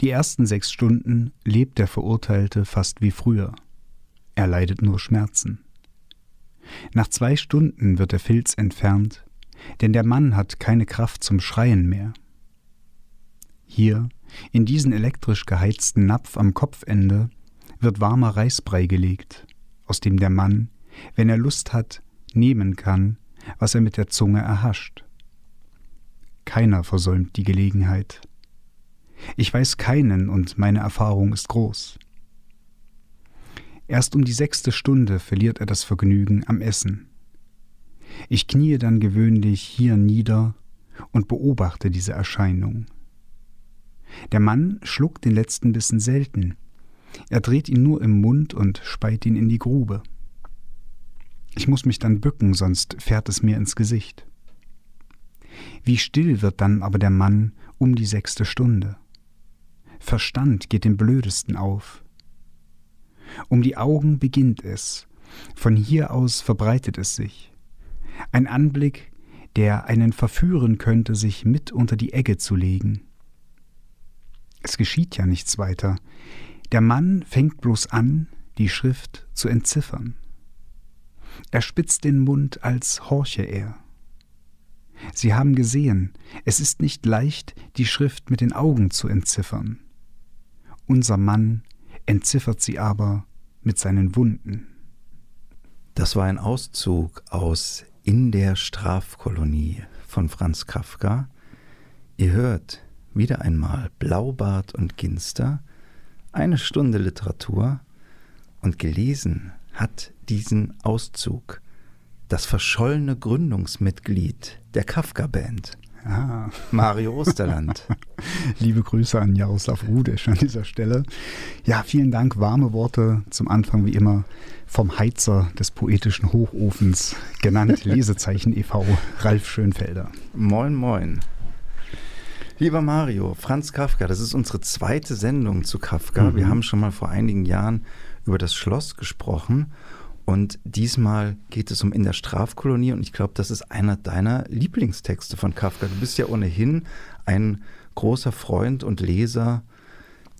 Die ersten sechs Stunden lebt der Verurteilte fast wie früher. Er leidet nur Schmerzen. Nach zwei Stunden wird der Filz entfernt, denn der Mann hat keine Kraft zum Schreien mehr. Hier, in diesen elektrisch geheizten Napf am Kopfende, wird warmer Reisbrei gelegt, aus dem der Mann, wenn er Lust hat, nehmen kann, was er mit der Zunge erhascht. Keiner versäumt die Gelegenheit. Ich weiß keinen und meine Erfahrung ist groß. Erst um die sechste Stunde verliert er das Vergnügen am Essen. Ich kniee dann gewöhnlich hier nieder und beobachte diese Erscheinung. Der Mann schluckt den letzten Bissen selten. Er dreht ihn nur im Mund und speit ihn in die Grube. Ich muss mich dann bücken, sonst fährt es mir ins Gesicht. Wie still wird dann aber der Mann um die sechste Stunde. Verstand geht dem Blödesten auf. Um die Augen beginnt es, von hier aus verbreitet es sich. Ein Anblick, der einen verführen könnte, sich mit unter die Egge zu legen. Es geschieht ja nichts weiter. Der Mann fängt bloß an, die Schrift zu entziffern. Er spitzt den Mund, als horche er. Sie haben gesehen, es ist nicht leicht, die Schrift mit den Augen zu entziffern. Unser Mann entziffert sie aber mit seinen Wunden. Das war ein Auszug aus In der Strafkolonie von Franz Kafka. Ihr hört wieder einmal Blaubart und Ginster, eine Stunde Literatur und gelesen hat diesen Auszug das verschollene Gründungsmitglied der Kafka-Band. Ah. Mario Osterland. Liebe Grüße an Jaroslav Rudesch an dieser Stelle. Ja, vielen Dank. Warme Worte zum Anfang, wie immer, vom Heizer des poetischen Hochofens, genannt Lesezeichen e.V., Ralf Schönfelder. Moin, moin. Lieber Mario, Franz Kafka, das ist unsere zweite Sendung zu Kafka. Mhm. Wir haben schon mal vor einigen Jahren über das Schloss gesprochen. Und diesmal geht es um In der Strafkolonie und ich glaube, das ist einer deiner Lieblingstexte von Kafka. Du bist ja ohnehin ein großer Freund und Leser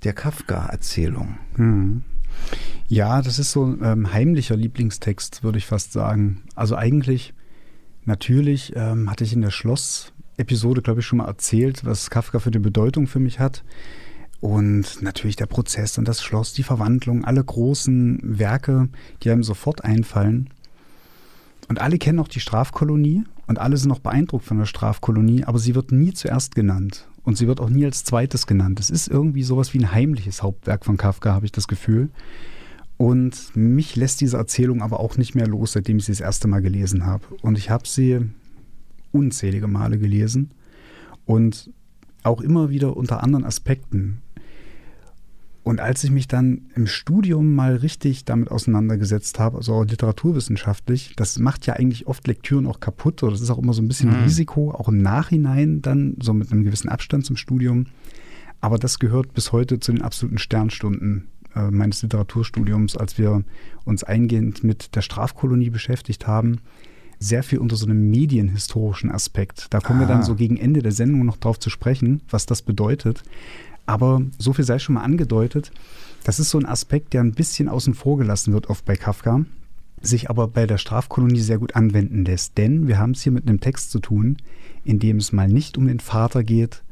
der Kafka-Erzählung. Mhm. Ja, das ist so ein ähm, heimlicher Lieblingstext, würde ich fast sagen. Also eigentlich, natürlich ähm, hatte ich in der Schloss-Episode, glaube ich, schon mal erzählt, was Kafka für eine Bedeutung für mich hat. Und natürlich der Prozess und das Schloss, die Verwandlung, alle großen Werke, die einem sofort einfallen. Und alle kennen auch die Strafkolonie und alle sind noch beeindruckt von der Strafkolonie, aber sie wird nie zuerst genannt und sie wird auch nie als zweites genannt. Es ist irgendwie sowas wie ein heimliches Hauptwerk von Kafka, habe ich das Gefühl. Und mich lässt diese Erzählung aber auch nicht mehr los, seitdem ich sie das erste Mal gelesen habe. Und ich habe sie unzählige Male gelesen und auch immer wieder unter anderen Aspekten. Und als ich mich dann im Studium mal richtig damit auseinandergesetzt habe, also auch literaturwissenschaftlich, das macht ja eigentlich oft Lektüren auch kaputt oder das ist auch immer so ein bisschen mhm. Risiko, auch im Nachhinein dann, so mit einem gewissen Abstand zum Studium. Aber das gehört bis heute zu den absoluten Sternstunden äh, meines Literaturstudiums, als wir uns eingehend mit der Strafkolonie beschäftigt haben. Sehr viel unter so einem medienhistorischen Aspekt. Da kommen ah. wir dann ah. so gegen Ende der Sendung noch drauf zu sprechen, was das bedeutet. Aber so viel sei schon mal angedeutet. Das ist so ein Aspekt, der ein bisschen außen vor gelassen wird, oft bei Kafka, sich aber bei der Strafkolonie sehr gut anwenden lässt. Denn wir haben es hier mit einem Text zu tun, in dem es mal nicht um den Vater geht,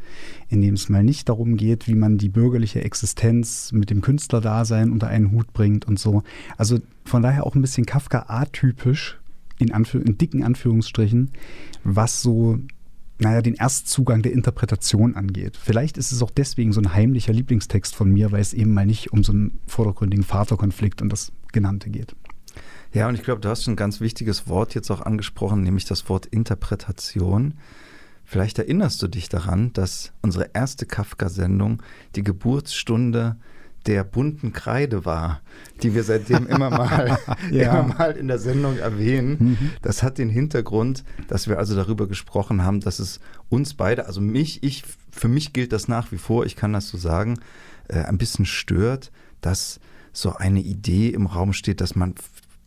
in dem es mal nicht darum geht, wie man die bürgerliche Existenz mit dem Künstlerdasein unter einen Hut bringt und so. Also von daher auch ein bisschen Kafka atypisch, in, in dicken Anführungsstrichen, was so naja, den Erstzugang der Interpretation angeht. Vielleicht ist es auch deswegen so ein heimlicher Lieblingstext von mir, weil es eben mal nicht um so einen vordergründigen Vaterkonflikt und das Genannte geht. Ja, und ich glaube, du hast schon ein ganz wichtiges Wort jetzt auch angesprochen, nämlich das Wort Interpretation. Vielleicht erinnerst du dich daran, dass unsere erste Kafka-Sendung die Geburtsstunde der bunten Kreide war, die wir seitdem immer mal, ja. immer mal in der Sendung erwähnen. Mhm. Das hat den Hintergrund, dass wir also darüber gesprochen haben, dass es uns beide, also mich, ich, für mich gilt das nach wie vor, ich kann das so sagen, äh, ein bisschen stört, dass so eine Idee im Raum steht, dass man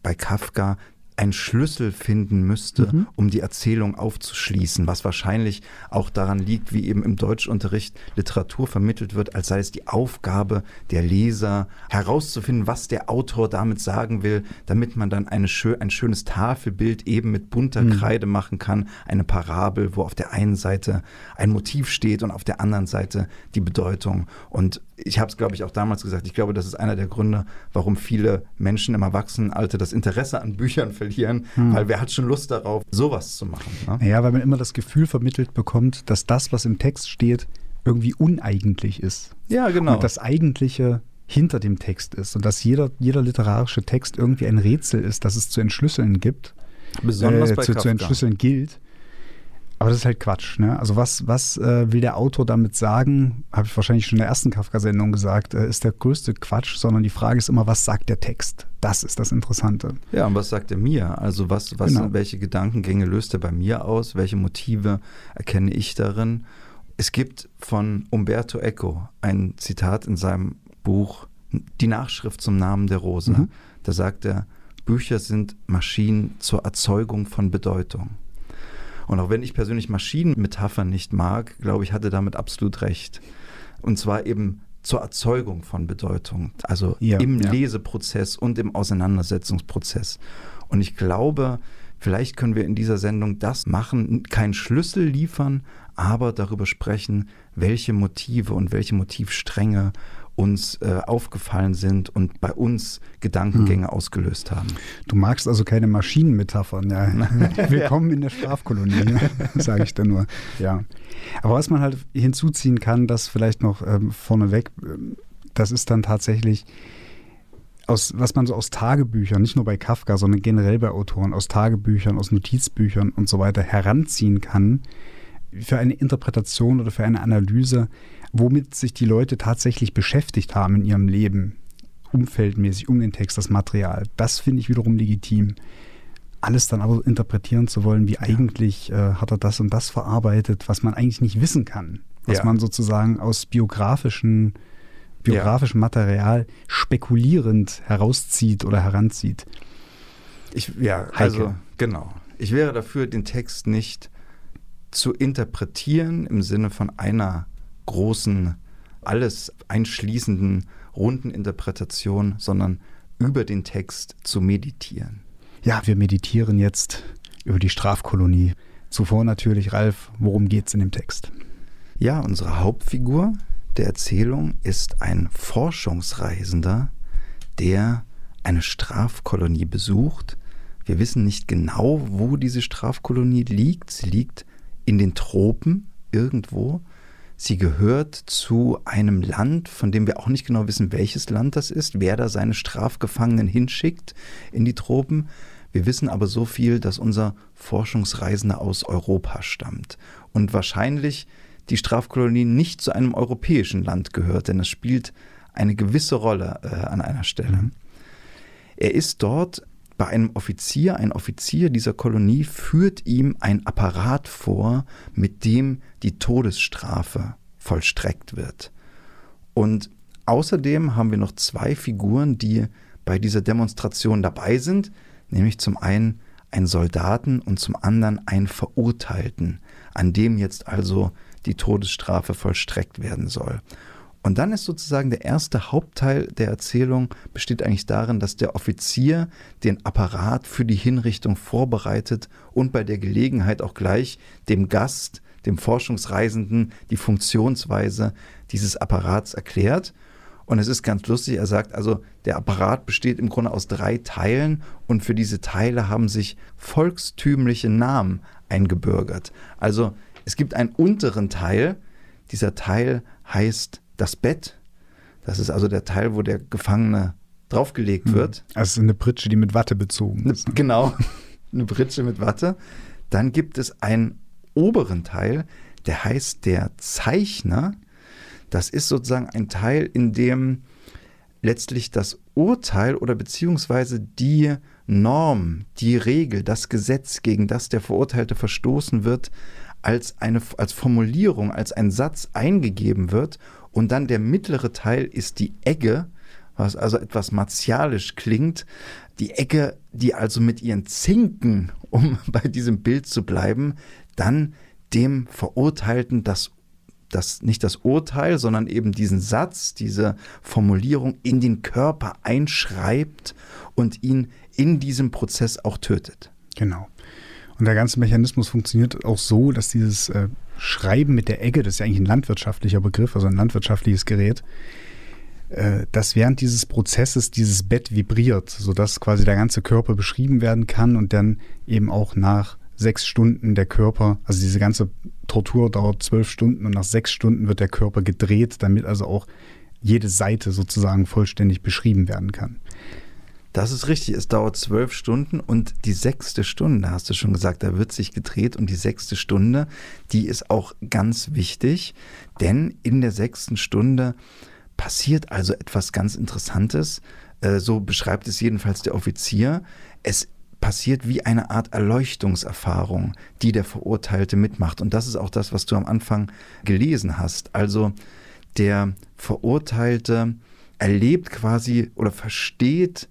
bei Kafka einen Schlüssel finden müsste, mhm. um die Erzählung aufzuschließen, was wahrscheinlich auch daran liegt, wie eben im Deutschunterricht Literatur vermittelt wird, als sei es die Aufgabe der Leser herauszufinden, was der Autor damit sagen will, damit man dann eine schön, ein schönes Tafelbild eben mit bunter mhm. Kreide machen kann, eine Parabel, wo auf der einen Seite ein Motiv steht und auf der anderen Seite die Bedeutung. Und ich habe es, glaube ich, auch damals gesagt, ich glaube, das ist einer der Gründe, warum viele Menschen im Erwachsenenalter das Interesse an Büchern verlieren, hm. weil wer hat schon Lust darauf, sowas zu machen. Ne? Ja, weil man immer das Gefühl vermittelt bekommt, dass das, was im Text steht, irgendwie uneigentlich ist. Ja, genau. Und das Eigentliche hinter dem Text ist und dass jeder, jeder literarische Text irgendwie ein Rätsel ist, das es zu entschlüsseln gibt. Besonders äh, bei zu, zu entschlüsseln gilt. Aber das ist halt Quatsch. Ne? Also was, was äh, will der Autor damit sagen? Habe ich wahrscheinlich schon in der ersten Kafka-Sendung gesagt, äh, ist der größte Quatsch, sondern die Frage ist immer, was sagt der Text? Das ist das Interessante. Ja, und was sagt er mir? Also was, was, genau. welche Gedankengänge löst er bei mir aus? Welche Motive erkenne ich darin? Es gibt von Umberto Eco ein Zitat in seinem Buch Die Nachschrift zum Namen der Rose. Mhm. Da sagt er, Bücher sind Maschinen zur Erzeugung von Bedeutung. Und auch wenn ich persönlich Maschinenmetaphern nicht mag, glaube ich, hatte damit absolut recht. Und zwar eben zur Erzeugung von Bedeutung, also ja, im ja. Leseprozess und im Auseinandersetzungsprozess. Und ich glaube, vielleicht können wir in dieser Sendung das machen, keinen Schlüssel liefern, aber darüber sprechen, welche Motive und welche Motivstränge uns äh, aufgefallen sind und bei uns Gedankengänge hm. ausgelöst haben. Du magst also keine Maschinenmetaphern. Ja. Willkommen in der Strafkolonie, sage ich da nur. Ja. Aber was man halt hinzuziehen kann, das vielleicht noch ähm, vorneweg, ähm, das ist dann tatsächlich aus, was man so aus Tagebüchern, nicht nur bei Kafka, sondern generell bei Autoren, aus Tagebüchern, aus Notizbüchern und so weiter heranziehen kann für eine Interpretation oder für eine Analyse womit sich die Leute tatsächlich beschäftigt haben in ihrem Leben, umfeldmäßig um den Text, das Material. Das finde ich wiederum legitim. Alles dann aber interpretieren zu wollen, wie ja. eigentlich äh, hat er das und das verarbeitet, was man eigentlich nicht wissen kann. Was ja. man sozusagen aus biografischen, biografischem ja. Material spekulierend herauszieht oder heranzieht. Ich, ja, Heike. also genau. Ich wäre dafür, den Text nicht zu interpretieren im Sinne von einer großen, alles einschließenden, runden Interpretation, sondern über den Text zu meditieren. Ja, wir meditieren jetzt über die Strafkolonie. Zuvor natürlich, Ralf, worum geht es in dem Text? Ja, unsere Hauptfigur der Erzählung ist ein Forschungsreisender, der eine Strafkolonie besucht. Wir wissen nicht genau, wo diese Strafkolonie liegt. Sie liegt in den Tropen irgendwo. Sie gehört zu einem Land, von dem wir auch nicht genau wissen, welches Land das ist, wer da seine Strafgefangenen hinschickt in die Tropen. Wir wissen aber so viel, dass unser Forschungsreisender aus Europa stammt und wahrscheinlich die Strafkolonie nicht zu einem europäischen Land gehört, denn es spielt eine gewisse Rolle äh, an einer Stelle. Mhm. Er ist dort bei einem Offizier, ein Offizier dieser Kolonie führt ihm ein Apparat vor, mit dem die Todesstrafe vollstreckt wird. Und außerdem haben wir noch zwei Figuren, die bei dieser Demonstration dabei sind, nämlich zum einen einen Soldaten und zum anderen einen Verurteilten, an dem jetzt also die Todesstrafe vollstreckt werden soll. Und dann ist sozusagen der erste Hauptteil der Erzählung besteht eigentlich darin, dass der Offizier den Apparat für die Hinrichtung vorbereitet und bei der Gelegenheit auch gleich dem Gast, dem Forschungsreisenden, die Funktionsweise dieses Apparats erklärt. Und es ist ganz lustig, er sagt also, der Apparat besteht im Grunde aus drei Teilen und für diese Teile haben sich volkstümliche Namen eingebürgert. Also es gibt einen unteren Teil, dieser Teil heißt das Bett. Das ist also der Teil, wo der Gefangene draufgelegt mhm. wird. Also eine Pritsche, die mit Watte bezogen ist. Ne? Genau, eine Pritsche mit Watte. Dann gibt es einen oberen Teil, der heißt der Zeichner. Das ist sozusagen ein Teil, in dem letztlich das Urteil oder beziehungsweise die Norm, die Regel, das Gesetz, gegen das der Verurteilte verstoßen wird, als eine als Formulierung, als ein Satz eingegeben wird und dann der mittlere Teil ist die Egge, was also etwas martialisch klingt. Die Egge, die also mit ihren Zinken, um bei diesem Bild zu bleiben, dann dem Verurteilten das das nicht das Urteil, sondern eben diesen Satz, diese Formulierung in den Körper einschreibt und ihn in diesem Prozess auch tötet. Genau. Und der ganze Mechanismus funktioniert auch so, dass dieses äh, Schreiben mit der Egge, das ist ja eigentlich ein landwirtschaftlicher Begriff, also ein landwirtschaftliches Gerät, äh, dass während dieses Prozesses dieses Bett vibriert, sodass quasi der ganze Körper beschrieben werden kann und dann eben auch nach sechs Stunden der Körper, also diese ganze Tortur dauert zwölf Stunden und nach sechs Stunden wird der Körper gedreht, damit also auch jede Seite sozusagen vollständig beschrieben werden kann. Das ist richtig. Es dauert zwölf Stunden und die sechste Stunde, hast du schon gesagt, da wird sich gedreht und die sechste Stunde, die ist auch ganz wichtig, denn in der sechsten Stunde passiert also etwas ganz Interessantes. Äh, so beschreibt es jedenfalls der Offizier. Es passiert wie eine Art Erleuchtungserfahrung, die der Verurteilte mitmacht. Und das ist auch das, was du am Anfang gelesen hast. Also der Verurteilte erlebt quasi oder versteht,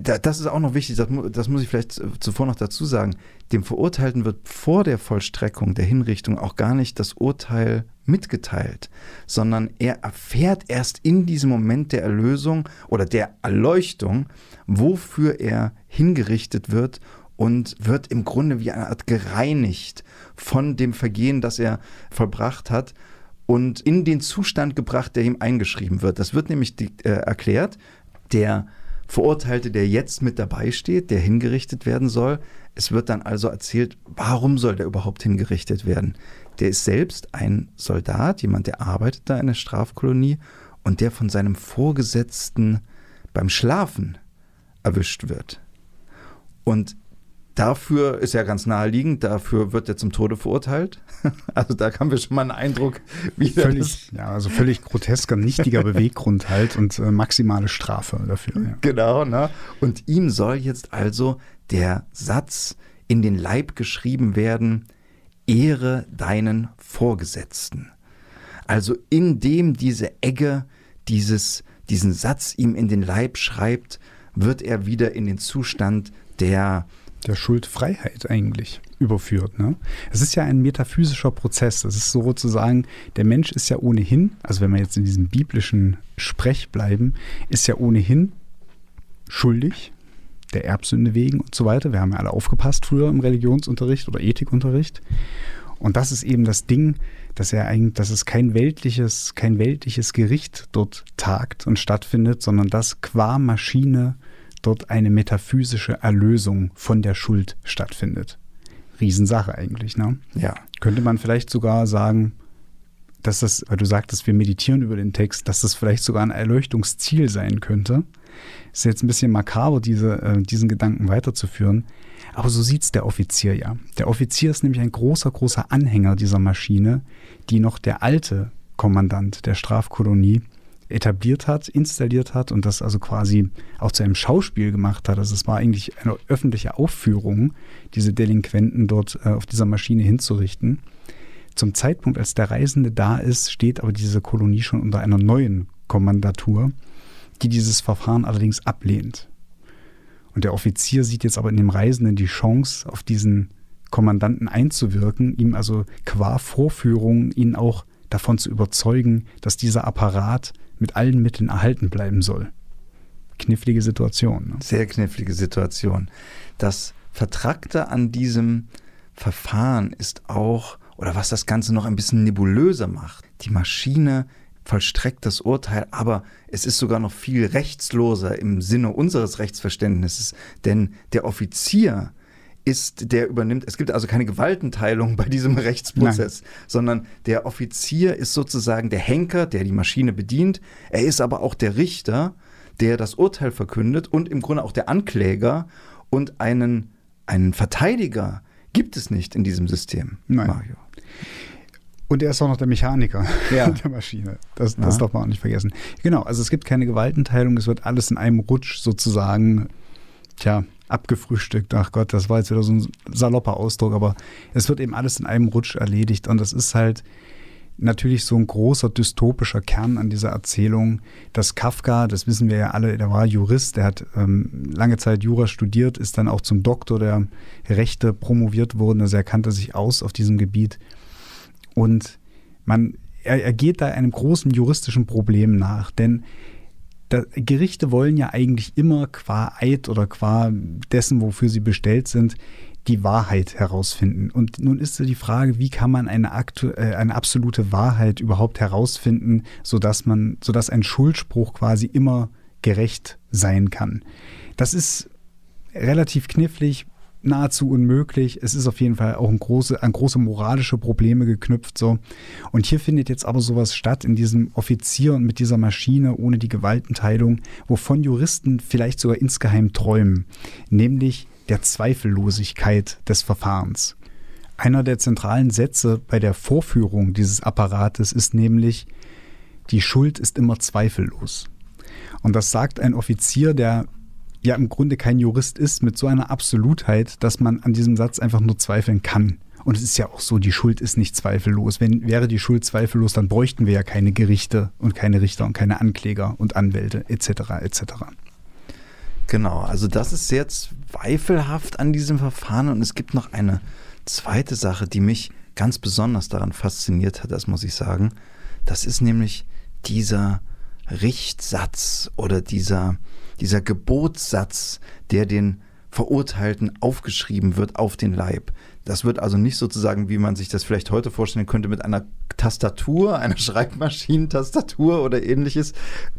das ist auch noch wichtig, das, muss ich vielleicht zuvor noch dazu sagen. Dem Verurteilten wird vor der Vollstreckung der Hinrichtung auch gar nicht das Urteil mitgeteilt, sondern er erfährt erst in diesem Moment der Erlösung oder der Erleuchtung, wofür er hingerichtet wird und wird im Grunde wie eine Art gereinigt von dem Vergehen, das er vollbracht hat und in den Zustand gebracht, der ihm eingeschrieben wird. Das wird nämlich äh, erklärt. Der Verurteilte, der jetzt mit dabei steht, der hingerichtet werden soll. Es wird dann also erzählt, warum soll der überhaupt hingerichtet werden? Der ist selbst ein Soldat, jemand, der arbeitet da in der Strafkolonie und der von seinem Vorgesetzten beim Schlafen erwischt wird. Und dafür ist ja ganz naheliegend, dafür wird er zum Tode verurteilt. Also da haben wir schon mal einen Eindruck, wie völlig, ja, also völlig grotesker, nichtiger Beweggrund halt und äh, maximale Strafe dafür. Ja. Genau, ne? Und ihm soll jetzt also der Satz in den Leib geschrieben werden, Ehre deinen Vorgesetzten. Also indem diese Egge dieses, diesen Satz ihm in den Leib schreibt, wird er wieder in den Zustand der der Schuldfreiheit eigentlich überführt. Ne? Es ist ja ein metaphysischer Prozess. Es ist sozusagen, der Mensch ist ja ohnehin, also wenn wir jetzt in diesem biblischen Sprech bleiben, ist ja ohnehin schuldig, der Erbsünde wegen und so weiter. Wir haben ja alle aufgepasst früher im Religionsunterricht oder Ethikunterricht. Und das ist eben das Ding, dass er eigentlich, dass es kein weltliches, kein weltliches Gericht dort tagt und stattfindet, sondern dass qua Maschine dort eine metaphysische Erlösung von der Schuld stattfindet. Riesensache eigentlich, ne? Ja. Könnte man vielleicht sogar sagen, dass das, weil du sagtest, wir meditieren über den Text, dass das vielleicht sogar ein Erleuchtungsziel sein könnte. Ist jetzt ein bisschen makaber, diese, äh, diesen Gedanken weiterzuführen. Aber so sieht es der Offizier ja. Der Offizier ist nämlich ein großer, großer Anhänger dieser Maschine, die noch der alte Kommandant der Strafkolonie etabliert hat, installiert hat und das also quasi auch zu einem Schauspiel gemacht hat. Also es war eigentlich eine öffentliche Aufführung, diese Delinquenten dort äh, auf dieser Maschine hinzurichten. Zum Zeitpunkt, als der Reisende da ist, steht aber diese Kolonie schon unter einer neuen Kommandatur, die dieses Verfahren allerdings ablehnt. Und der Offizier sieht jetzt aber in dem Reisenden die Chance, auf diesen Kommandanten einzuwirken, ihm also qua Vorführung ihn auch davon zu überzeugen, dass dieser Apparat mit allen Mitteln erhalten bleiben soll. Knifflige Situation. Ne? Sehr knifflige Situation. Das Vertrackte an diesem Verfahren ist auch, oder was das Ganze noch ein bisschen nebulöser macht, die Maschine vollstreckt das Urteil, aber es ist sogar noch viel rechtsloser im Sinne unseres Rechtsverständnisses, denn der Offizier ist, der übernimmt, es gibt also keine Gewaltenteilung bei diesem Rechtsprozess, Nein. sondern der Offizier ist sozusagen der Henker, der die Maschine bedient. Er ist aber auch der Richter, der das Urteil verkündet und im Grunde auch der Ankläger und einen, einen Verteidiger gibt es nicht in diesem System, Nein. Mario. Und er ist auch noch der Mechaniker ja. der Maschine. Das, das darf man auch nicht vergessen. Genau, also es gibt keine Gewaltenteilung, es wird alles in einem Rutsch sozusagen, tja, abgefrühstückt. Ach Gott, das war jetzt wieder so ein salopper Ausdruck, aber es wird eben alles in einem Rutsch erledigt und das ist halt natürlich so ein großer dystopischer Kern an dieser Erzählung, dass Kafka, das wissen wir ja alle, der war Jurist, der hat ähm, lange Zeit Jura studiert, ist dann auch zum Doktor der Rechte promoviert worden, also er kannte sich aus auf diesem Gebiet. Und man, er, er geht da einem großen juristischen Problem nach, denn da, Gerichte wollen ja eigentlich immer qua Eid oder qua dessen, wofür sie bestellt sind, die Wahrheit herausfinden. Und nun ist die Frage, wie kann man eine, äh, eine absolute Wahrheit überhaupt herausfinden, sodass man, sodass ein Schuldspruch quasi immer gerecht sein kann. Das ist relativ knifflig, nahezu unmöglich. Es ist auf jeden Fall auch ein große, an große moralische Probleme geknüpft. So. Und hier findet jetzt aber sowas statt in diesem Offizier und mit dieser Maschine ohne die Gewaltenteilung, wovon Juristen vielleicht sogar insgeheim träumen. Nämlich der Zweifellosigkeit des Verfahrens. Einer der zentralen Sätze bei der Vorführung dieses Apparates ist nämlich, die Schuld ist immer zweifellos. Und das sagt ein Offizier, der ja im Grunde kein Jurist ist, mit so einer Absolutheit, dass man an diesem Satz einfach nur zweifeln kann. Und es ist ja auch so, die Schuld ist nicht zweifellos. Wenn wäre die Schuld zweifellos, dann bräuchten wir ja keine Gerichte und keine Richter und keine Ankläger und Anwälte etc. etc. Genau, also das ist sehr zweifelhaft an diesem Verfahren und es gibt noch eine zweite Sache, die mich ganz besonders daran fasziniert hat, das muss ich sagen. Das ist nämlich dieser Richtsatz oder dieser, dieser Gebotssatz, der den Verurteilten aufgeschrieben wird auf den Leib. Das wird also nicht sozusagen, wie man sich das vielleicht heute vorstellen könnte, mit einer Tastatur, einer Schreibmaschinentastatur oder ähnliches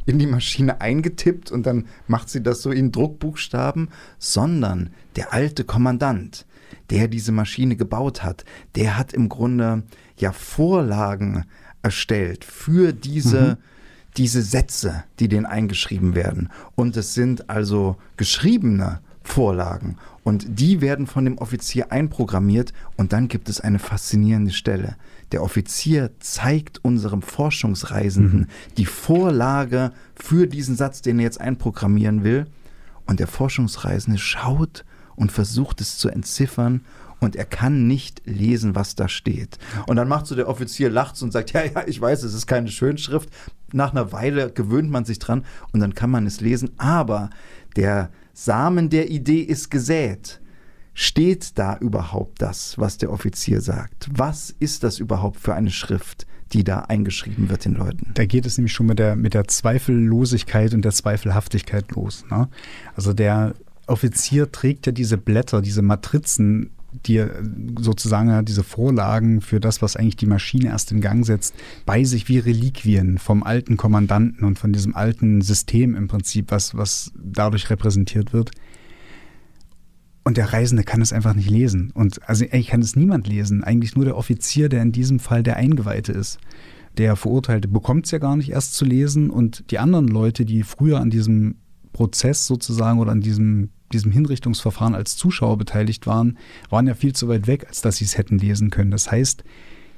in die Maschine eingetippt und dann macht sie das so in Druckbuchstaben, sondern der alte Kommandant, der diese Maschine gebaut hat, der hat im Grunde ja Vorlagen erstellt für diese mhm diese Sätze, die denen eingeschrieben werden. Und es sind also geschriebene Vorlagen. Und die werden von dem Offizier einprogrammiert und dann gibt es eine faszinierende Stelle. Der Offizier zeigt unserem Forschungsreisenden mhm. die Vorlage für diesen Satz, den er jetzt einprogrammieren will. Und der Forschungsreisende schaut und versucht es zu entziffern und er kann nicht lesen, was da steht. Und dann macht so der Offizier, lacht und sagt, ja, ja, ich weiß, es ist keine Schönschrift. Nach einer Weile gewöhnt man sich dran und dann kann man es lesen. Aber der Samen der Idee ist gesät. Steht da überhaupt das, was der Offizier sagt? Was ist das überhaupt für eine Schrift, die da eingeschrieben wird den Leuten? Da geht es nämlich schon mit der, mit der Zweifellosigkeit und der Zweifelhaftigkeit los. Ne? Also der Offizier trägt ja diese Blätter, diese Matrizen die sozusagen diese Vorlagen für das, was eigentlich die Maschine erst in Gang setzt, bei sich wie Reliquien vom alten Kommandanten und von diesem alten System im Prinzip, was, was dadurch repräsentiert wird. Und der Reisende kann es einfach nicht lesen. Und also eigentlich kann es niemand lesen. Eigentlich nur der Offizier, der in diesem Fall der Eingeweihte ist. Der Verurteilte bekommt es ja gar nicht erst zu lesen. Und die anderen Leute, die früher an diesem Prozess sozusagen oder an diesem diesem Hinrichtungsverfahren als Zuschauer beteiligt waren, waren ja viel zu weit weg, als dass sie es hätten lesen können. Das heißt,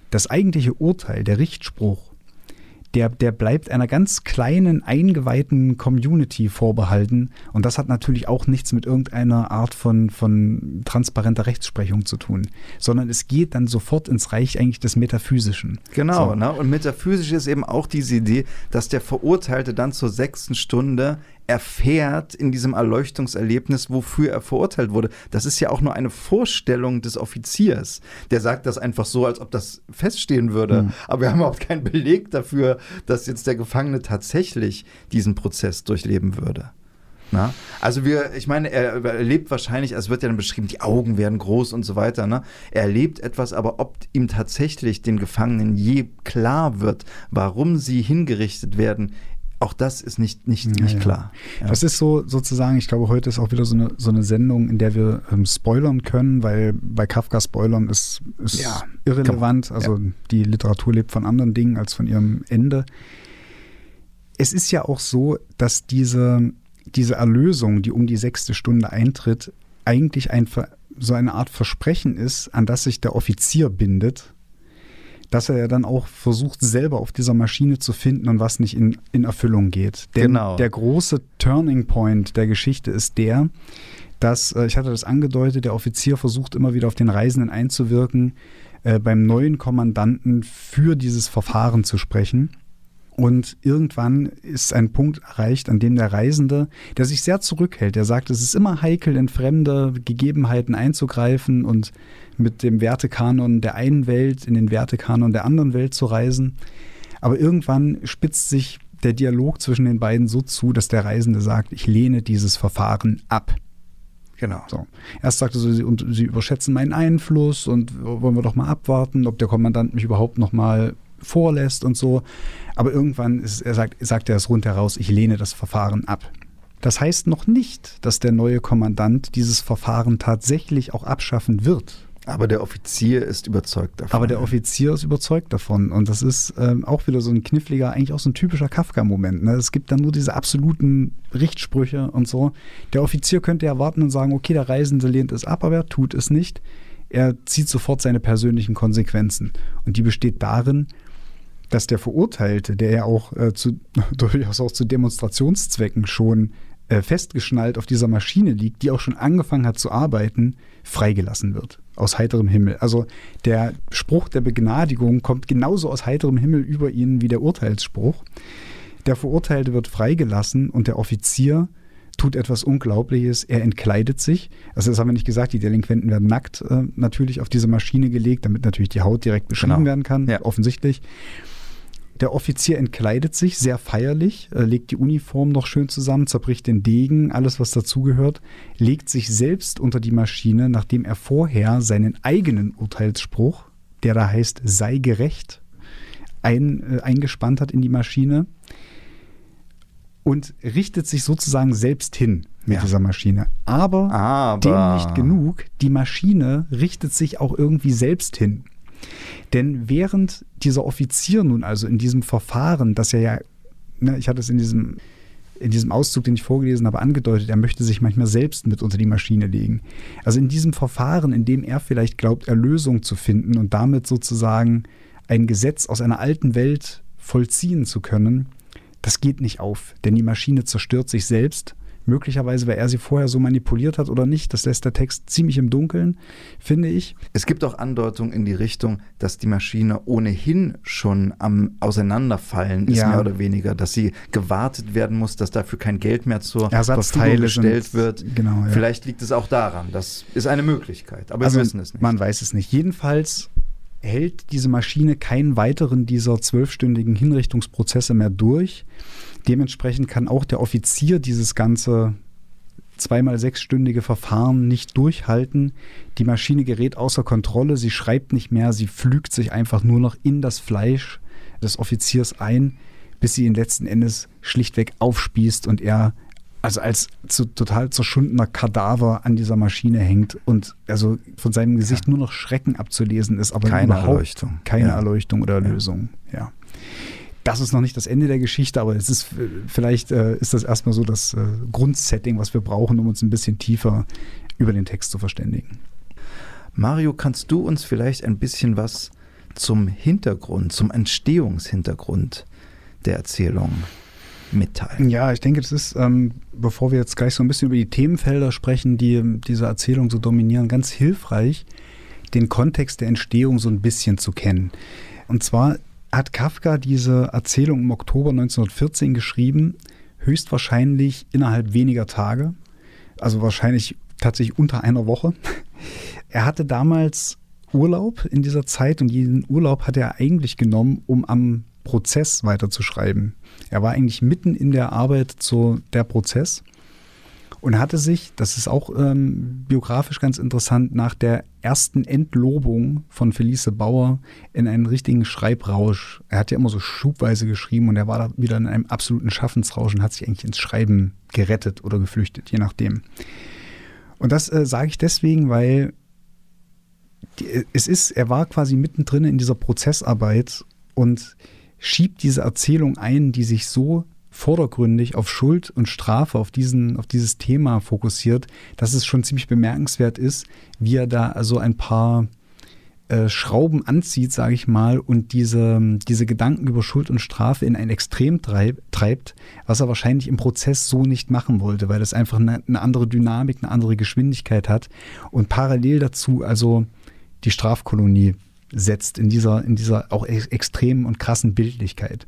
das eigentliche Urteil, der Richtspruch, der, der bleibt einer ganz kleinen, eingeweihten Community vorbehalten. Und das hat natürlich auch nichts mit irgendeiner Art von, von transparenter Rechtsprechung zu tun, sondern es geht dann sofort ins Reich eigentlich des Metaphysischen. Genau, so. ne? und metaphysisch ist eben auch diese Idee, dass der Verurteilte dann zur sechsten Stunde erfährt in diesem Erleuchtungserlebnis, wofür er verurteilt wurde. Das ist ja auch nur eine Vorstellung des Offiziers. Der sagt das einfach so, als ob das feststehen würde. Mhm. Aber wir haben überhaupt keinen Beleg dafür, dass jetzt der Gefangene tatsächlich diesen Prozess durchleben würde. Na? Also wir, ich meine, er erlebt wahrscheinlich, es wird ja dann beschrieben, die Augen werden groß und so weiter. Ne? Er erlebt etwas, aber ob ihm tatsächlich den Gefangenen je klar wird, warum sie hingerichtet werden, auch das ist nicht, nicht, ja, nicht klar. Ja. Das ist so sozusagen, ich glaube, heute ist auch wieder so eine, so eine Sendung, in der wir ähm, spoilern können, weil bei Kafka spoilern ist, ist ja, irrelevant. Also die Literatur lebt von anderen Dingen als von ihrem Ende. Es ist ja auch so, dass diese, diese Erlösung, die um die sechste Stunde eintritt, eigentlich ein, so eine Art Versprechen ist, an das sich der Offizier bindet dass er ja dann auch versucht, selber auf dieser Maschine zu finden und was nicht in, in Erfüllung geht. Denn genau. der große Turning Point der Geschichte ist der, dass, äh, ich hatte das angedeutet, der Offizier versucht immer wieder auf den Reisenden einzuwirken, äh, beim neuen Kommandanten für dieses Verfahren zu sprechen. Und irgendwann ist ein Punkt erreicht, an dem der Reisende, der sich sehr zurückhält, der sagt, es ist immer heikel, in fremde Gegebenheiten einzugreifen und mit dem Wertekanon der einen Welt in den Wertekanon der anderen Welt zu reisen. Aber irgendwann spitzt sich der Dialog zwischen den beiden so zu, dass der Reisende sagt, ich lehne dieses Verfahren ab. Genau. So. Erst sagte sie, sie, und sie überschätzen meinen Einfluss und wollen wir doch mal abwarten, ob der Kommandant mich überhaupt noch mal vorlässt und so. Aber irgendwann ist, er sagt, sagt er es rundheraus, ich lehne das Verfahren ab. Das heißt noch nicht, dass der neue Kommandant dieses Verfahren tatsächlich auch abschaffen wird. Aber der Offizier ist überzeugt davon. Aber der Offizier ist überzeugt davon. Und das ist ähm, auch wieder so ein kniffliger, eigentlich auch so ein typischer Kafka-Moment. Ne? Es gibt dann nur diese absoluten Richtsprüche und so. Der Offizier könnte ja warten und sagen, okay, der Reisende lehnt es ab, aber er tut es nicht. Er zieht sofort seine persönlichen Konsequenzen. Und die besteht darin, dass der Verurteilte, der ja auch äh, zu, durchaus auch zu Demonstrationszwecken schon äh, festgeschnallt auf dieser Maschine liegt, die auch schon angefangen hat zu arbeiten, freigelassen wird. Aus heiterem Himmel. Also der Spruch der Begnadigung kommt genauso aus heiterem Himmel über ihn wie der Urteilsspruch. Der Verurteilte wird freigelassen und der Offizier tut etwas Unglaubliches. Er entkleidet sich. Also das haben wir nicht gesagt, die Delinquenten werden nackt äh, natürlich auf diese Maschine gelegt, damit natürlich die Haut direkt beschrieben genau. werden kann, ja. offensichtlich. Der Offizier entkleidet sich sehr feierlich, äh, legt die Uniform noch schön zusammen, zerbricht den Degen, alles was dazugehört, legt sich selbst unter die Maschine, nachdem er vorher seinen eigenen Urteilsspruch, der da heißt, sei gerecht, ein, äh, eingespannt hat in die Maschine und richtet sich sozusagen selbst hin mit ja. dieser Maschine. Aber, Aber dem nicht genug, die Maschine richtet sich auch irgendwie selbst hin. Denn während dieser Offizier nun also in diesem Verfahren, das er ja, ne, ich hatte es in diesem, in diesem Auszug, den ich vorgelesen habe, angedeutet, er möchte sich manchmal selbst mit unter die Maschine legen. Also in diesem Verfahren, in dem er vielleicht glaubt, Erlösung zu finden und damit sozusagen ein Gesetz aus einer alten Welt vollziehen zu können, das geht nicht auf, denn die Maschine zerstört sich selbst Möglicherweise, weil er sie vorher so manipuliert hat oder nicht. Das lässt der Text ziemlich im Dunkeln, finde ich. Es gibt auch Andeutungen in die Richtung, dass die Maschine ohnehin schon am Auseinanderfallen ist, ja. mehr oder weniger. Dass sie gewartet werden muss, dass dafür kein Geld mehr zur Verfügung gestellt wird. Genau, ja. Vielleicht liegt es auch daran. Das ist eine Möglichkeit, aber also, wir wissen es nicht. Man weiß es nicht. Jedenfalls hält diese Maschine keinen weiteren dieser zwölfstündigen Hinrichtungsprozesse mehr durch. Dementsprechend kann auch der Offizier dieses ganze zweimal sechsstündige Verfahren nicht durchhalten. Die Maschine gerät außer Kontrolle, sie schreibt nicht mehr, sie pflügt sich einfach nur noch in das Fleisch des Offiziers ein, bis sie ihn letzten Endes schlichtweg aufspießt und er also als zu, total zerschundener Kadaver an dieser Maschine hängt und also von seinem Gesicht ja. nur noch Schrecken abzulesen ist, aber keine Erleuchtung. Keine ja. Erleuchtung oder Erlösung, ja. ja das ist noch nicht das Ende der Geschichte, aber es ist vielleicht äh, ist das erstmal so das äh, Grundsetting, was wir brauchen, um uns ein bisschen tiefer über den Text zu verständigen. Mario, kannst du uns vielleicht ein bisschen was zum Hintergrund, zum Entstehungshintergrund der Erzählung mitteilen? Ja, ich denke, das ist, ähm, bevor wir jetzt gleich so ein bisschen über die Themenfelder sprechen, die diese Erzählung so dominieren, ganz hilfreich, den Kontext der Entstehung so ein bisschen zu kennen. Und zwar hat Kafka diese Erzählung im Oktober 1914 geschrieben, höchstwahrscheinlich innerhalb weniger Tage, also wahrscheinlich tatsächlich unter einer Woche. Er hatte damals Urlaub in dieser Zeit und diesen Urlaub hat er eigentlich genommen, um am Prozess weiterzuschreiben. Er war eigentlich mitten in der Arbeit zu der Prozess und hatte sich, das ist auch ähm, biografisch ganz interessant, nach der ersten Entlobung von Felice Bauer in einen richtigen Schreibrausch. Er hat ja immer so schubweise geschrieben und er war da wieder in einem absoluten Schaffensrausch und hat sich eigentlich ins Schreiben gerettet oder geflüchtet, je nachdem. Und das äh, sage ich deswegen, weil die, es ist, er war quasi mittendrin in dieser Prozessarbeit und schiebt diese Erzählung ein, die sich so vordergründig auf Schuld und Strafe, auf, diesen, auf dieses Thema fokussiert, dass es schon ziemlich bemerkenswert ist, wie er da also ein paar äh, Schrauben anzieht, sage ich mal, und diese, diese Gedanken über Schuld und Strafe in ein Extrem treib, treibt, was er wahrscheinlich im Prozess so nicht machen wollte, weil das einfach eine, eine andere Dynamik, eine andere Geschwindigkeit hat und parallel dazu also die Strafkolonie setzt in dieser, in dieser auch extremen und krassen Bildlichkeit.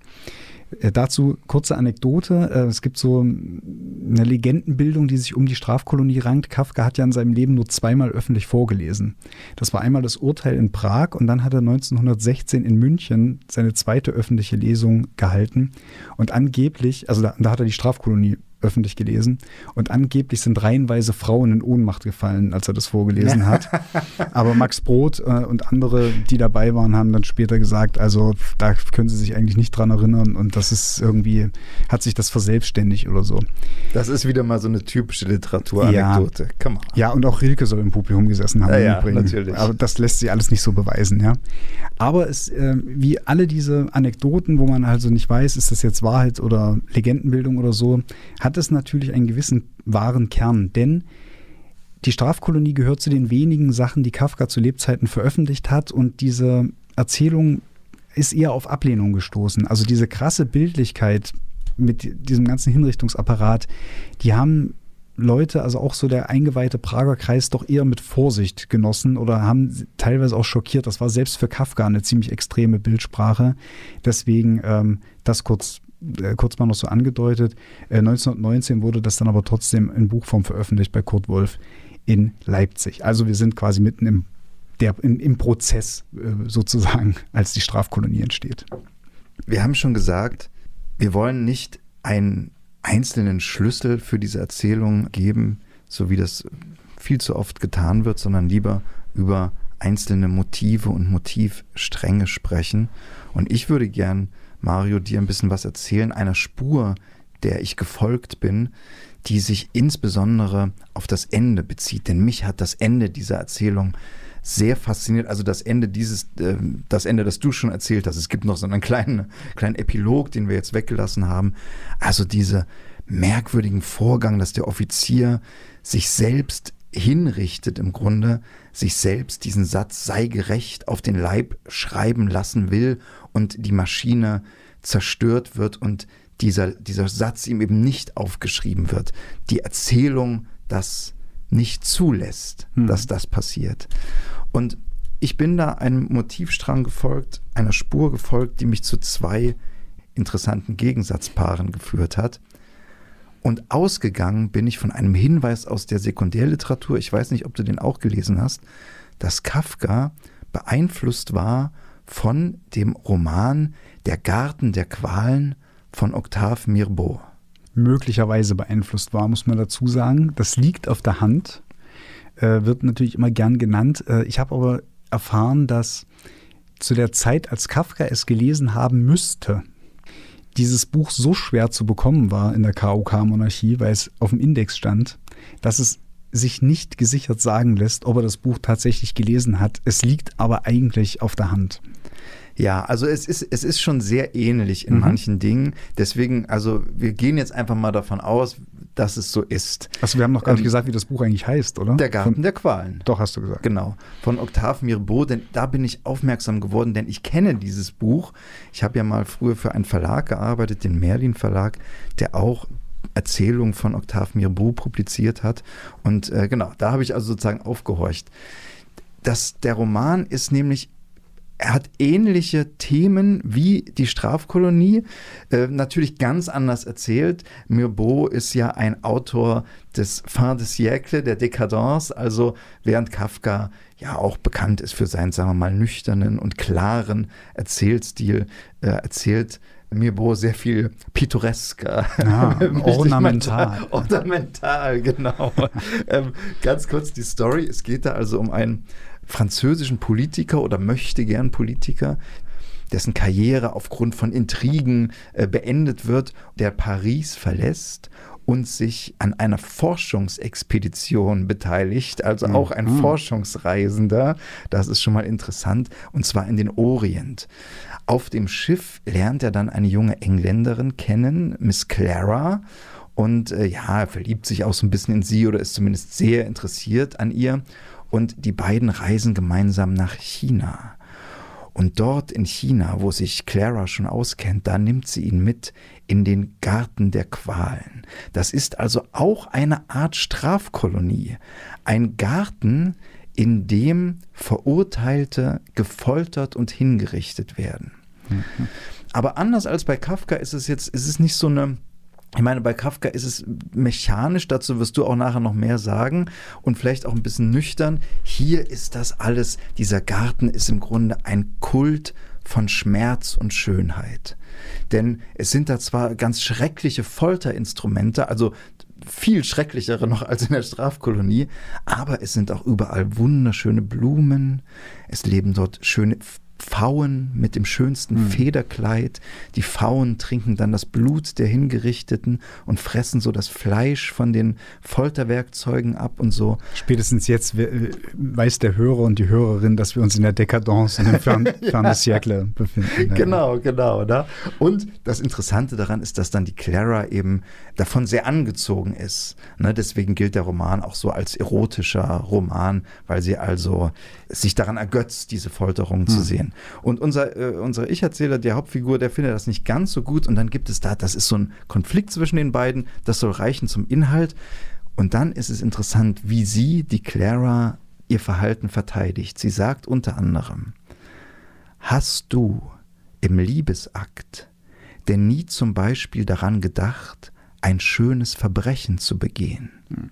Äh, dazu kurze Anekdote. Äh, es gibt so eine Legendenbildung, die sich um die Strafkolonie rankt. Kafka hat ja in seinem Leben nur zweimal öffentlich vorgelesen. Das war einmal das Urteil in Prag und dann hat er 1916 in München seine zweite öffentliche Lesung gehalten. Und angeblich, also da, da hat er die Strafkolonie öffentlich gelesen. Und angeblich sind reihenweise Frauen in Ohnmacht gefallen, als er das vorgelesen hat. Aber Max Brot äh, und andere, die dabei waren, haben dann später gesagt, also da können sie sich eigentlich nicht dran erinnern und das ist irgendwie, hat sich das verselbstständigt oder so. Das ist wieder mal so eine typische Literaturanekdote. Ja. ja, und auch Rilke soll im Publikum gesessen haben. Ja, ja natürlich. Aber das lässt sich alles nicht so beweisen, ja. Aber es, äh, wie alle diese Anekdoten, wo man also nicht weiß, ist das jetzt Wahrheit oder Legendenbildung oder so, hat hat es natürlich einen gewissen wahren Kern, denn die Strafkolonie gehört zu den wenigen Sachen, die Kafka zu Lebzeiten veröffentlicht hat und diese Erzählung ist eher auf Ablehnung gestoßen. Also diese krasse Bildlichkeit mit diesem ganzen Hinrichtungsapparat, die haben Leute, also auch so der eingeweihte Prager Kreis, doch eher mit Vorsicht genossen oder haben teilweise auch schockiert. Das war selbst für Kafka eine ziemlich extreme Bildsprache. Deswegen ähm, das kurz äh, kurz mal noch so angedeutet. Äh, 1919 wurde das dann aber trotzdem in Buchform veröffentlicht bei Kurt Wolf in Leipzig. Also wir sind quasi mitten im, der, im, im Prozess äh, sozusagen, als die Strafkolonie entsteht. Wir haben schon gesagt, wir wollen nicht einen einzelnen Schlüssel für diese Erzählung geben, so wie das viel zu oft getan wird, sondern lieber über einzelne Motive und Motivstränge sprechen. Und ich würde gern Mario, dir ein bisschen was erzählen, einer Spur, der ich gefolgt bin, die sich insbesondere auf das Ende bezieht. Denn mich hat das Ende dieser Erzählung sehr fasziniert. Also das Ende dieses, äh, das Ende, das du schon erzählt hast. Es gibt noch so einen kleinen, kleinen Epilog, den wir jetzt weggelassen haben. Also diese merkwürdigen Vorgang, dass der Offizier sich selbst hinrichtet im Grunde, sich selbst diesen Satz sei gerecht auf den Leib schreiben lassen will und die Maschine zerstört wird und dieser, dieser Satz ihm eben nicht aufgeschrieben wird. Die Erzählung das nicht zulässt, hm. dass das passiert. Und ich bin da einem Motivstrang gefolgt, einer Spur gefolgt, die mich zu zwei interessanten Gegensatzpaaren geführt hat. Und ausgegangen bin ich von einem Hinweis aus der Sekundärliteratur, ich weiß nicht, ob du den auch gelesen hast, dass Kafka beeinflusst war von dem Roman Der Garten der Qualen von Octave Mirbeau. Möglicherweise beeinflusst war, muss man dazu sagen. Das liegt auf der Hand, äh, wird natürlich immer gern genannt. Äh, ich habe aber erfahren, dass zu der Zeit, als Kafka es gelesen haben müsste, dieses Buch so schwer zu bekommen war in der KOK-Monarchie, weil es auf dem Index stand, dass es sich nicht gesichert sagen lässt, ob er das Buch tatsächlich gelesen hat. Es liegt aber eigentlich auf der Hand. Ja, also es ist, es ist schon sehr ähnlich in mhm. manchen Dingen. Deswegen, also wir gehen jetzt einfach mal davon aus, dass es so ist. Also wir haben noch gar nicht ähm, gesagt, wie das Buch eigentlich heißt, oder? Der Garten Von, der Qualen. Doch, hast du gesagt. Genau. Von Octave Mirbeau, denn da bin ich aufmerksam geworden, denn ich kenne dieses Buch. Ich habe ja mal früher für einen Verlag gearbeitet, den Merlin Verlag, der auch Erzählungen von Octave Mirbeau publiziert hat. Und äh, genau, da habe ich also sozusagen aufgehorcht. Das, der Roman ist nämlich er hat ähnliche Themen wie die Strafkolonie, äh, natürlich ganz anders erzählt. Mirbeau ist ja ein Autor des Fin de siècle, der Décadence, also während Kafka ja auch bekannt ist für seinen, sagen wir mal, nüchternen und klaren Erzählstil, äh, erzählt Mirbeau sehr viel pittoresker. Ja, ornamental. ornamental, genau. ähm, ganz kurz die Story. Es geht da also um einen französischen Politiker oder möchte gern Politiker, dessen Karriere aufgrund von Intrigen äh, beendet wird, der Paris verlässt und sich an einer Forschungsexpedition beteiligt, also auch ein mhm. Forschungsreisender. Das ist schon mal interessant, und zwar in den Orient. Auf dem Schiff lernt er dann eine junge Engländerin kennen, Miss Clara. Und äh, ja, er verliebt sich auch so ein bisschen in sie oder ist zumindest sehr interessiert an ihr und die beiden reisen gemeinsam nach China. Und dort in China, wo sich Clara schon auskennt, da nimmt sie ihn mit in den Garten der Qualen. Das ist also auch eine Art Strafkolonie. Ein Garten, in dem Verurteilte gefoltert und hingerichtet werden. Mhm. Aber anders als bei Kafka ist es jetzt, ist es nicht so eine ich meine, bei Kafka ist es mechanisch, dazu wirst du auch nachher noch mehr sagen und vielleicht auch ein bisschen nüchtern. Hier ist das alles, dieser Garten ist im Grunde ein Kult von Schmerz und Schönheit. Denn es sind da zwar ganz schreckliche Folterinstrumente, also viel schrecklichere noch als in der Strafkolonie, aber es sind auch überall wunderschöne Blumen, es leben dort schöne Pfauen mit dem schönsten mhm. Federkleid. Die Pfauen trinken dann das Blut der Hingerichteten und fressen so das Fleisch von den Folterwerkzeugen ab und so. Spätestens jetzt weiß der Hörer und die Hörerin, dass wir uns in der Dekadence in dem Fern ja. Siècle befinden. Genau, genau. Ne? Und das Interessante daran ist, dass dann die Clara eben davon sehr angezogen ist. Ne? Deswegen gilt der Roman auch so als erotischer Roman, weil sie also sich daran ergötzt, diese Folterungen mhm. zu hm. sehen. Und unser, äh, unser Ich-Erzähler, der Hauptfigur, der findet das nicht ganz so gut. Und dann gibt es da, das ist so ein Konflikt zwischen den beiden, das soll reichen zum Inhalt. Und dann ist es interessant, wie sie, die Clara, ihr Verhalten verteidigt. Sie sagt unter anderem, hast du im Liebesakt denn nie zum Beispiel daran gedacht, ein schönes Verbrechen zu begehen? Hm.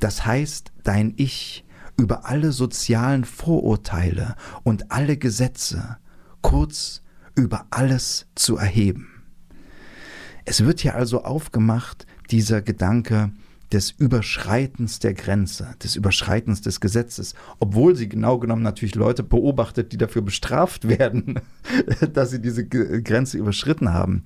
Das heißt, dein Ich über alle sozialen Vorurteile und alle Gesetze, kurz über alles zu erheben. Es wird hier also aufgemacht, dieser Gedanke des Überschreitens der Grenze, des Überschreitens des Gesetzes, obwohl sie genau genommen natürlich Leute beobachtet, die dafür bestraft werden, dass sie diese Grenze überschritten haben.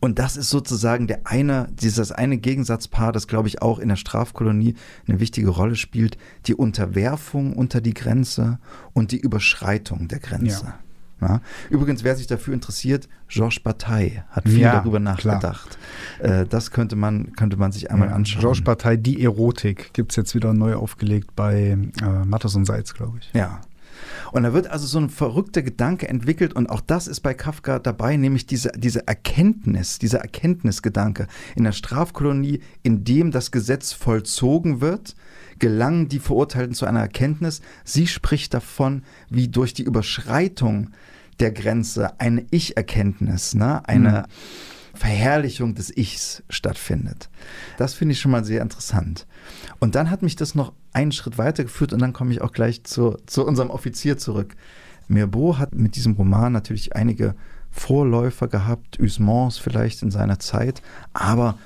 Und das ist sozusagen der eine, dieses eine Gegensatzpaar, das glaube ich auch in der Strafkolonie eine wichtige Rolle spielt, die Unterwerfung unter die Grenze und die Überschreitung der Grenze. Ja. Ja. Übrigens, wer sich dafür interessiert, Georges Bataille hat viel ja, darüber nachgedacht. Äh, das könnte man, könnte man sich einmal anschauen. Georges Bataille, die Erotik, gibt es jetzt wieder neu aufgelegt bei äh, Mattes und Seitz, glaube ich. Ja, und da wird also so ein verrückter Gedanke entwickelt und auch das ist bei Kafka dabei, nämlich diese, diese Erkenntnis, dieser Erkenntnisgedanke. In der Strafkolonie, in dem das Gesetz vollzogen wird, gelangen die Verurteilten zu einer Erkenntnis. Sie spricht davon, wie durch die Überschreitung der Grenze eine Ich-Erkenntnis, ne? eine mhm. Verherrlichung des Ichs stattfindet. Das finde ich schon mal sehr interessant. Und dann hat mich das noch einen Schritt weitergeführt und dann komme ich auch gleich zu, zu unserem Offizier zurück. Mirbeau hat mit diesem Roman natürlich einige Vorläufer gehabt, Usements vielleicht in seiner Zeit, aber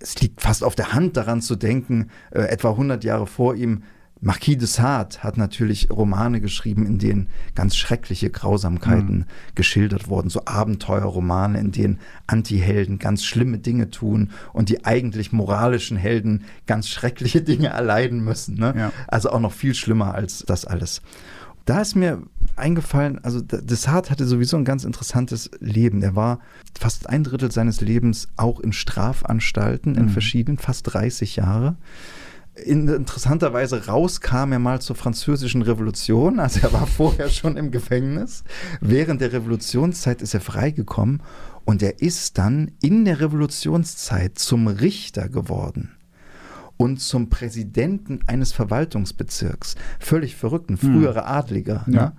es liegt fast auf der Hand daran zu denken, äh, etwa 100 Jahre vor ihm Marquis de Sade hat natürlich Romane geschrieben, in denen ganz schreckliche Grausamkeiten mhm. geschildert wurden, so Abenteuerromane, in denen Antihelden ganz schlimme Dinge tun und die eigentlich moralischen Helden ganz schreckliche Dinge erleiden müssen. Ne? Ja. Also auch noch viel schlimmer als das alles. Da ist mir eingefallen, also de Sade hatte sowieso ein ganz interessantes Leben. Er war fast ein Drittel seines Lebens auch in Strafanstalten, in mhm. verschiedenen, fast 30 Jahre in, interessanterweise rauskam er mal zur französischen Revolution, also er war vorher schon im Gefängnis. Während der Revolutionszeit ist er freigekommen und er ist dann in der Revolutionszeit zum Richter geworden und zum Präsidenten eines Verwaltungsbezirks. Völlig verrückt, ein früherer hm. Adliger. Ja. Ne?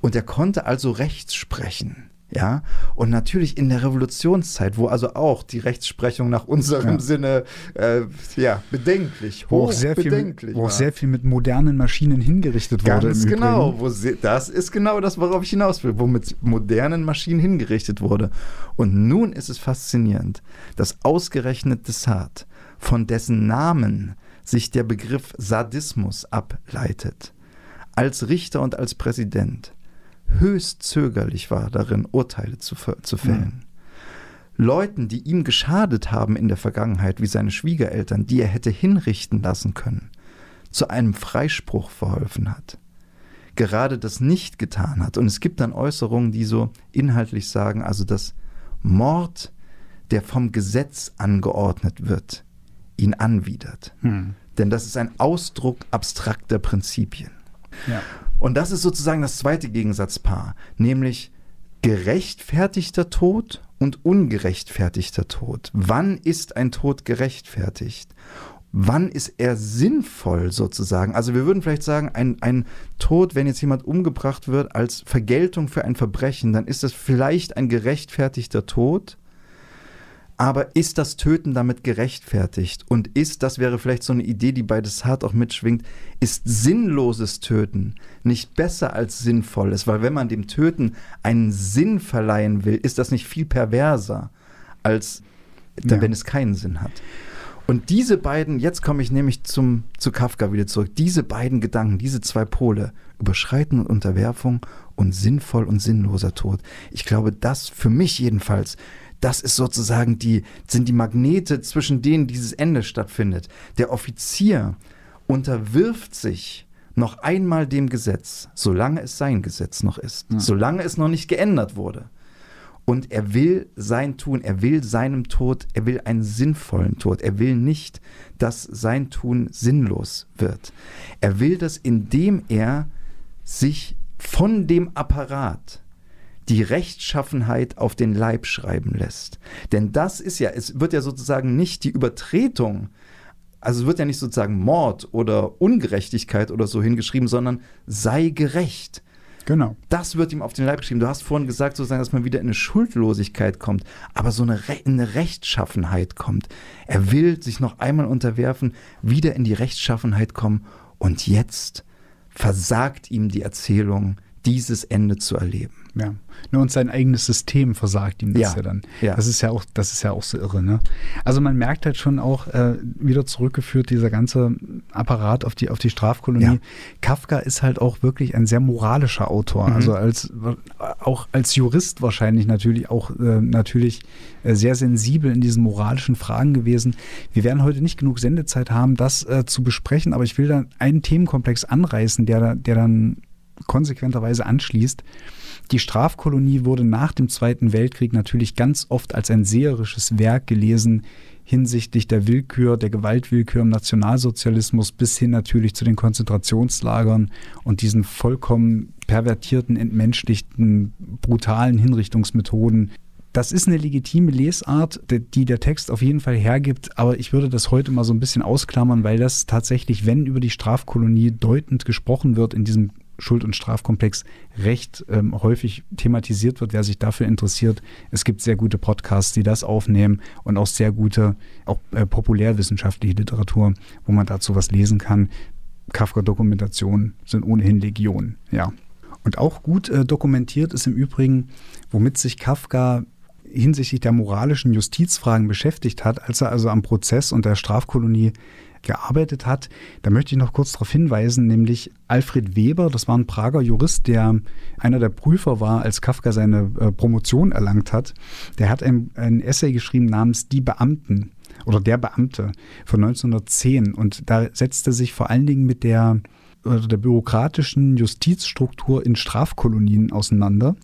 Und er konnte also Rechts sprechen. Ja, und natürlich in der Revolutionszeit, wo also auch die Rechtsprechung nach unserem ja. Sinne äh, ja, bedenklich, hoch wo auch sehr bedenklich viel, Wo auch sehr viel mit modernen Maschinen hingerichtet Ganz wurde. Ganz genau, wo sie, das ist genau das, worauf ich hinaus will, wo mit modernen Maschinen hingerichtet wurde. Und nun ist es faszinierend, dass ausgerechnet Desart, von dessen Namen sich der Begriff Sadismus ableitet, als Richter und als Präsident höchst zögerlich war darin, Urteile zu, zu fällen. Mhm. Leuten, die ihm geschadet haben in der Vergangenheit, wie seine Schwiegereltern, die er hätte hinrichten lassen können, zu einem Freispruch verholfen hat. Gerade das nicht getan hat. Und es gibt dann Äußerungen, die so inhaltlich sagen, also dass Mord, der vom Gesetz angeordnet wird, ihn anwidert. Hm. Denn das ist ein Ausdruck abstrakter Prinzipien. Ja. Und das ist sozusagen das zweite Gegensatzpaar, nämlich gerechtfertigter Tod und ungerechtfertigter Tod. Wann ist ein Tod gerechtfertigt? wann ist er sinnvoll sozusagen? Also wir würden vielleicht sagen, ein, ein Tod, wenn jetzt jemand umgebracht wird als Vergeltung für ein Verbrechen, dann ist das vielleicht ein gerechtfertigter Tod. Aber ist das Töten damit gerechtfertigt? Und ist, das wäre vielleicht so eine Idee, die bei Desart auch mitschwingt, ist sinnloses Töten nicht besser als sinnvolles? Weil wenn man dem Töten einen Sinn verleihen will, ist das nicht viel perverser, als ja. wenn es keinen Sinn hat. Und diese beiden, jetzt komme ich nämlich zum, zu Kafka wieder zurück, diese beiden Gedanken, diese zwei Pole, Überschreiten und Unterwerfung und sinnvoll und sinnloser Tod. Ich glaube, das für mich jedenfalls das ist sozusagen die, sind die Magnete, zwischen denen dieses Ende stattfindet. Der Offizier unterwirft sich noch einmal dem Gesetz, solange es sein Gesetz noch ist, ja. solange es noch nicht geändert wurde. Und er will sein Tun, er will seinem Tod, er will einen sinnvollen Tod. Er will nicht, dass sein Tun sinnlos wird. Er will das, indem er sich von dem Apparat, die Rechtschaffenheit auf den Leib schreiben lässt. Denn das ist ja, es wird ja sozusagen nicht die Übertretung, also es wird ja nicht sozusagen Mord oder Ungerechtigkeit oder so hingeschrieben, sondern sei gerecht. Genau. Das wird ihm auf den Leib geschrieben. Du hast vorhin gesagt, sozusagen, dass man wieder in eine Schuldlosigkeit kommt, aber so eine, Re eine Rechtschaffenheit kommt. Er will sich noch einmal unterwerfen, wieder in die Rechtschaffenheit kommen und jetzt versagt ihm die Erzählung, dieses Ende zu erleben. Ja. Nur und sein eigenes System versagt ihm das ja, ja dann. Ja. Das ist ja auch, das ist ja auch so irre, ne? Also man merkt halt schon auch, äh, wieder zurückgeführt, dieser ganze Apparat auf die, auf die Strafkolonie. Ja. Kafka ist halt auch wirklich ein sehr moralischer Autor. Mhm. Also als auch als Jurist wahrscheinlich natürlich auch äh, natürlich äh, sehr sensibel in diesen moralischen Fragen gewesen. Wir werden heute nicht genug Sendezeit haben, das äh, zu besprechen, aber ich will da einen Themenkomplex anreißen, der, der dann konsequenterweise anschließt. Die Strafkolonie wurde nach dem Zweiten Weltkrieg natürlich ganz oft als ein seherisches Werk gelesen hinsichtlich der Willkür, der Gewaltwillkür im Nationalsozialismus bis hin natürlich zu den Konzentrationslagern und diesen vollkommen pervertierten, entmenschlichten, brutalen Hinrichtungsmethoden. Das ist eine legitime Lesart, die der Text auf jeden Fall hergibt, aber ich würde das heute mal so ein bisschen ausklammern, weil das tatsächlich, wenn über die Strafkolonie deutend gesprochen wird in diesem Schuld- und Strafkomplex recht ähm, häufig thematisiert wird, wer sich dafür interessiert. Es gibt sehr gute Podcasts, die das aufnehmen und auch sehr gute, auch äh, populärwissenschaftliche Literatur, wo man dazu was lesen kann. Kafka-Dokumentationen sind ohnehin Legion, ja. Und auch gut äh, dokumentiert ist im Übrigen, womit sich Kafka hinsichtlich der moralischen Justizfragen beschäftigt hat, als er also am Prozess und der Strafkolonie gearbeitet hat. Da möchte ich noch kurz darauf hinweisen, nämlich Alfred Weber, das war ein Prager Jurist, der einer der Prüfer war, als Kafka seine äh, Promotion erlangt hat. Der hat ein, ein Essay geschrieben namens Die Beamten oder Der Beamte von 1910 und da setzte sich vor allen Dingen mit der, also der bürokratischen Justizstruktur in Strafkolonien auseinander.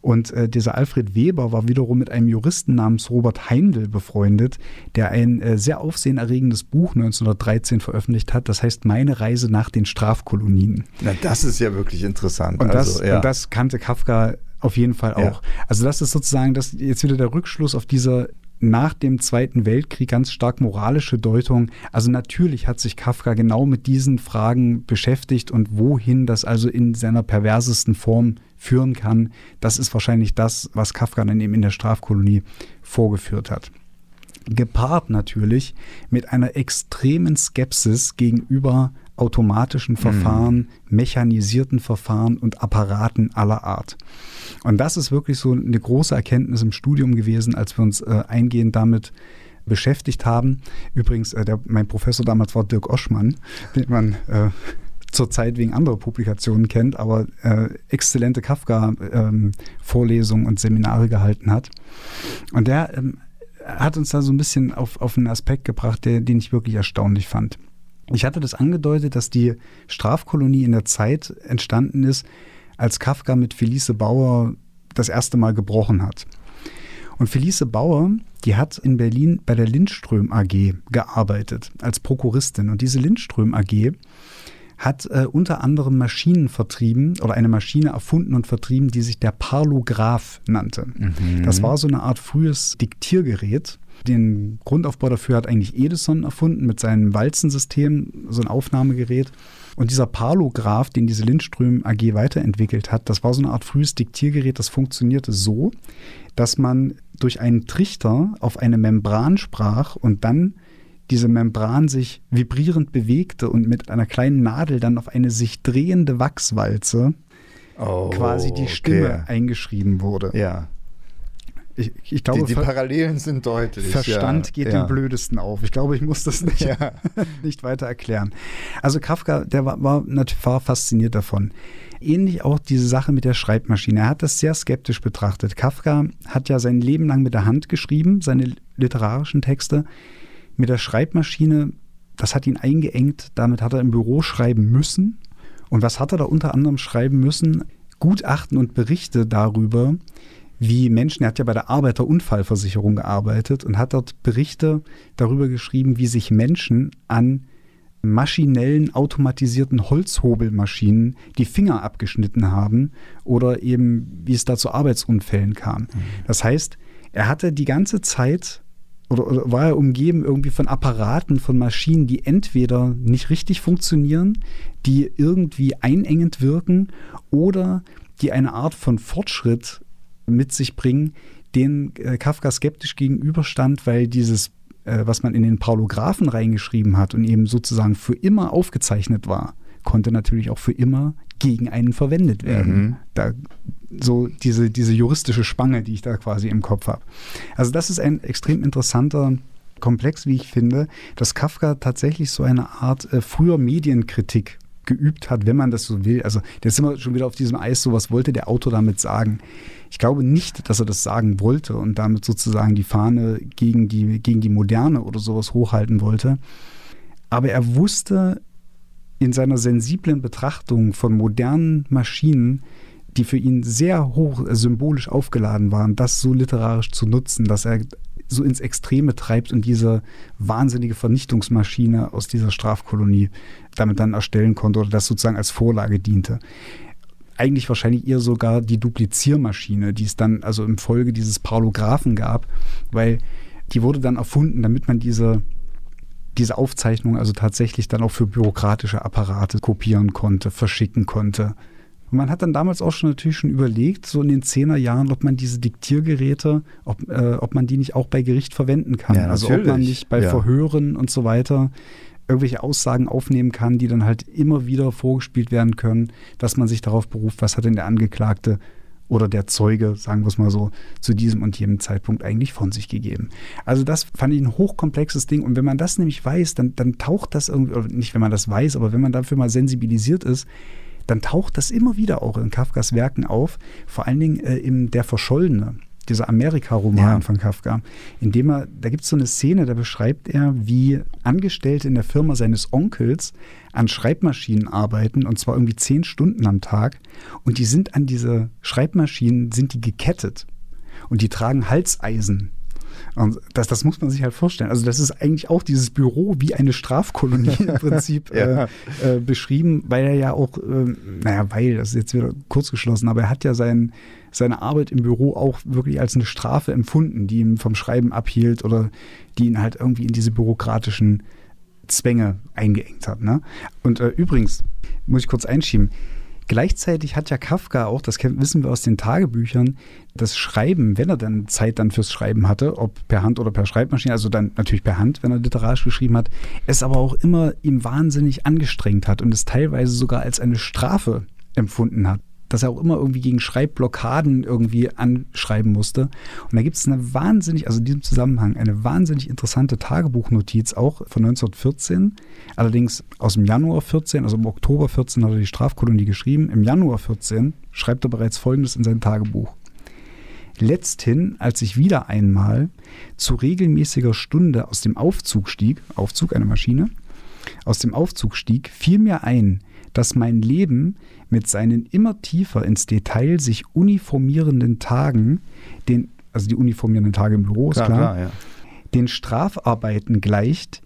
Und äh, dieser Alfred Weber war wiederum mit einem Juristen namens Robert Heindl befreundet, der ein äh, sehr aufsehenerregendes Buch 1913 veröffentlicht hat, das heißt Meine Reise nach den Strafkolonien. Na, das ist ja wirklich interessant. Und, also, das, ja. und das kannte Kafka auf jeden Fall auch. Ja. Also das ist sozusagen das jetzt wieder der Rückschluss auf dieser nach dem Zweiten Weltkrieg ganz stark moralische Deutung. Also natürlich hat sich Kafka genau mit diesen Fragen beschäftigt und wohin das also in seiner perversesten Form führen kann, das ist wahrscheinlich das, was Kafka dann eben in der Strafkolonie vorgeführt hat. Gepaart natürlich mit einer extremen Skepsis gegenüber automatischen mhm. Verfahren, mhm. mechanisierten Verfahren und Apparaten aller Art. Und das ist wirklich so eine große Erkenntnis im Studium gewesen, als wir uns äh, eingehend damit beschäftigt haben. Übrigens, äh, der, mein Professor damals war Dirk Oschmann, den man äh, zurzeit wegen anderer Publikationen kennt, aber äh, exzellente Kafka-Vorlesungen ähm, und Seminare gehalten hat. Und der ähm, hat uns da so ein bisschen auf, auf einen Aspekt gebracht, der, den ich wirklich erstaunlich fand. Ich hatte das angedeutet, dass die Strafkolonie in der Zeit entstanden ist, als Kafka mit Felice Bauer das erste Mal gebrochen hat. Und Felice Bauer, die hat in Berlin bei der Lindström AG gearbeitet als Prokuristin. Und diese Lindström AG hat äh, unter anderem Maschinen vertrieben oder eine Maschine erfunden und vertrieben, die sich der Parlograph nannte. Mhm. Das war so eine Art frühes Diktiergerät. Den Grundaufbau dafür hat eigentlich Edison erfunden mit seinem Walzensystem, so ein Aufnahmegerät. Und dieser Parlograph, den diese Lindström AG weiterentwickelt hat, das war so eine Art frühes Diktiergerät, das funktionierte so, dass man durch einen Trichter auf eine Membran sprach und dann diese Membran sich vibrierend bewegte und mit einer kleinen Nadel dann auf eine sich drehende Wachswalze oh, quasi die Stimme okay. eingeschrieben wurde. Ja. Ich, ich glaube, die, die, Parallelen sind deutlich. Verstand ja, geht ja. den blödesten auf. Ich glaube, ich muss das nicht, ja. nicht weiter erklären. Also Kafka, der war, war, war fasziniert davon. Ähnlich auch diese Sache mit der Schreibmaschine. Er hat das sehr skeptisch betrachtet. Kafka hat ja sein Leben lang mit der Hand geschrieben, seine literarischen Texte. Mit der Schreibmaschine, das hat ihn eingeengt. Damit hat er im Büro schreiben müssen. Und was hat er da unter anderem schreiben müssen? Gutachten und Berichte darüber, wie Menschen, er hat ja bei der Arbeiterunfallversicherung gearbeitet und hat dort Berichte darüber geschrieben, wie sich Menschen an maschinellen, automatisierten Holzhobelmaschinen die Finger abgeschnitten haben oder eben wie es da zu Arbeitsunfällen kam. Mhm. Das heißt, er hatte die ganze Zeit oder, oder, war er umgeben irgendwie von Apparaten, von Maschinen, die entweder nicht richtig funktionieren, die irgendwie einengend wirken oder die eine Art von Fortschritt mit sich bringen, den äh, Kafka skeptisch gegenüberstand, weil dieses, äh, was man in den Paulographen reingeschrieben hat und eben sozusagen für immer aufgezeichnet war, konnte natürlich auch für immer gegen einen verwendet werden. Mhm. Da, so diese, diese juristische Spange, die ich da quasi im Kopf habe. Also das ist ein extrem interessanter Komplex, wie ich finde, dass Kafka tatsächlich so eine Art äh, früher Medienkritik geübt hat, wenn man das so will. Also, jetzt sind wir schon wieder auf diesem Eis, so was wollte der Autor damit sagen. Ich glaube nicht, dass er das sagen wollte und damit sozusagen die Fahne gegen die, gegen die Moderne oder sowas hochhalten wollte. Aber er wusste in seiner sensiblen Betrachtung von modernen Maschinen, die für ihn sehr hoch symbolisch aufgeladen waren, das so literarisch zu nutzen, dass er so ins Extreme treibt und diese wahnsinnige Vernichtungsmaschine aus dieser Strafkolonie damit dann erstellen konnte oder das sozusagen als Vorlage diente. Eigentlich wahrscheinlich eher sogar die Dupliziermaschine, die es dann also im Folge dieses Parlographen gab, weil die wurde dann erfunden, damit man diese diese Aufzeichnung also tatsächlich dann auch für bürokratische Apparate kopieren konnte, verschicken konnte. Und man hat dann damals auch schon natürlich schon überlegt, so in den Zehnerjahren, ob man diese Diktiergeräte, ob, äh, ob man die nicht auch bei Gericht verwenden kann. Ja, also ob man nicht bei ja. Verhören und so weiter irgendwelche Aussagen aufnehmen kann, die dann halt immer wieder vorgespielt werden können, dass man sich darauf beruft, was hat denn der Angeklagte oder der Zeuge, sagen wir es mal so, zu diesem und jenem Zeitpunkt eigentlich von sich gegeben. Also das fand ich ein hochkomplexes Ding. Und wenn man das nämlich weiß, dann, dann taucht das irgendwie, oder nicht wenn man das weiß, aber wenn man dafür mal sensibilisiert ist, dann taucht das immer wieder auch in Kafkas Werken auf, vor allen Dingen äh, in Der Verschollene, dieser Amerika-Roman ja. von Kafka, in dem er, da gibt es so eine Szene, da beschreibt er, wie Angestellte in der Firma seines Onkels an Schreibmaschinen arbeiten und zwar irgendwie zehn Stunden am Tag und die sind an diese Schreibmaschinen, sind die gekettet und die tragen Halseisen und das, das muss man sich halt vorstellen. Also das ist eigentlich auch dieses Büro wie eine Strafkolonie im Prinzip ja. äh, äh, beschrieben, weil er ja auch, äh, naja, weil, das ist jetzt wieder kurz geschlossen, aber er hat ja sein, seine Arbeit im Büro auch wirklich als eine Strafe empfunden, die ihn vom Schreiben abhielt oder die ihn halt irgendwie in diese bürokratischen Zwänge eingeengt hat. Ne? Und äh, übrigens, muss ich kurz einschieben, Gleichzeitig hat ja Kafka auch, das wissen wir aus den Tagebüchern, das Schreiben, wenn er dann Zeit dann fürs Schreiben hatte, ob per Hand oder per Schreibmaschine, also dann natürlich per Hand, wenn er literarisch geschrieben hat, es aber auch immer ihm wahnsinnig angestrengt hat und es teilweise sogar als eine Strafe empfunden hat dass er auch immer irgendwie gegen Schreibblockaden irgendwie anschreiben musste. Und da gibt es eine wahnsinnig, also in diesem Zusammenhang, eine wahnsinnig interessante Tagebuchnotiz auch von 1914. Allerdings aus dem Januar 14, also im Oktober 14 hat er die Strafkolonie geschrieben. Im Januar 14 schreibt er bereits Folgendes in sein Tagebuch. Letzthin, als ich wieder einmal zu regelmäßiger Stunde aus dem Aufzug stieg, Aufzug eine Maschine, aus dem Aufzug stieg, fiel mir ein, dass mein Leben mit seinen immer tiefer ins Detail sich uniformierenden Tagen, den, also die uniformierenden Tage im Büro, ist klar, klar, klar ja. den Strafarbeiten gleicht,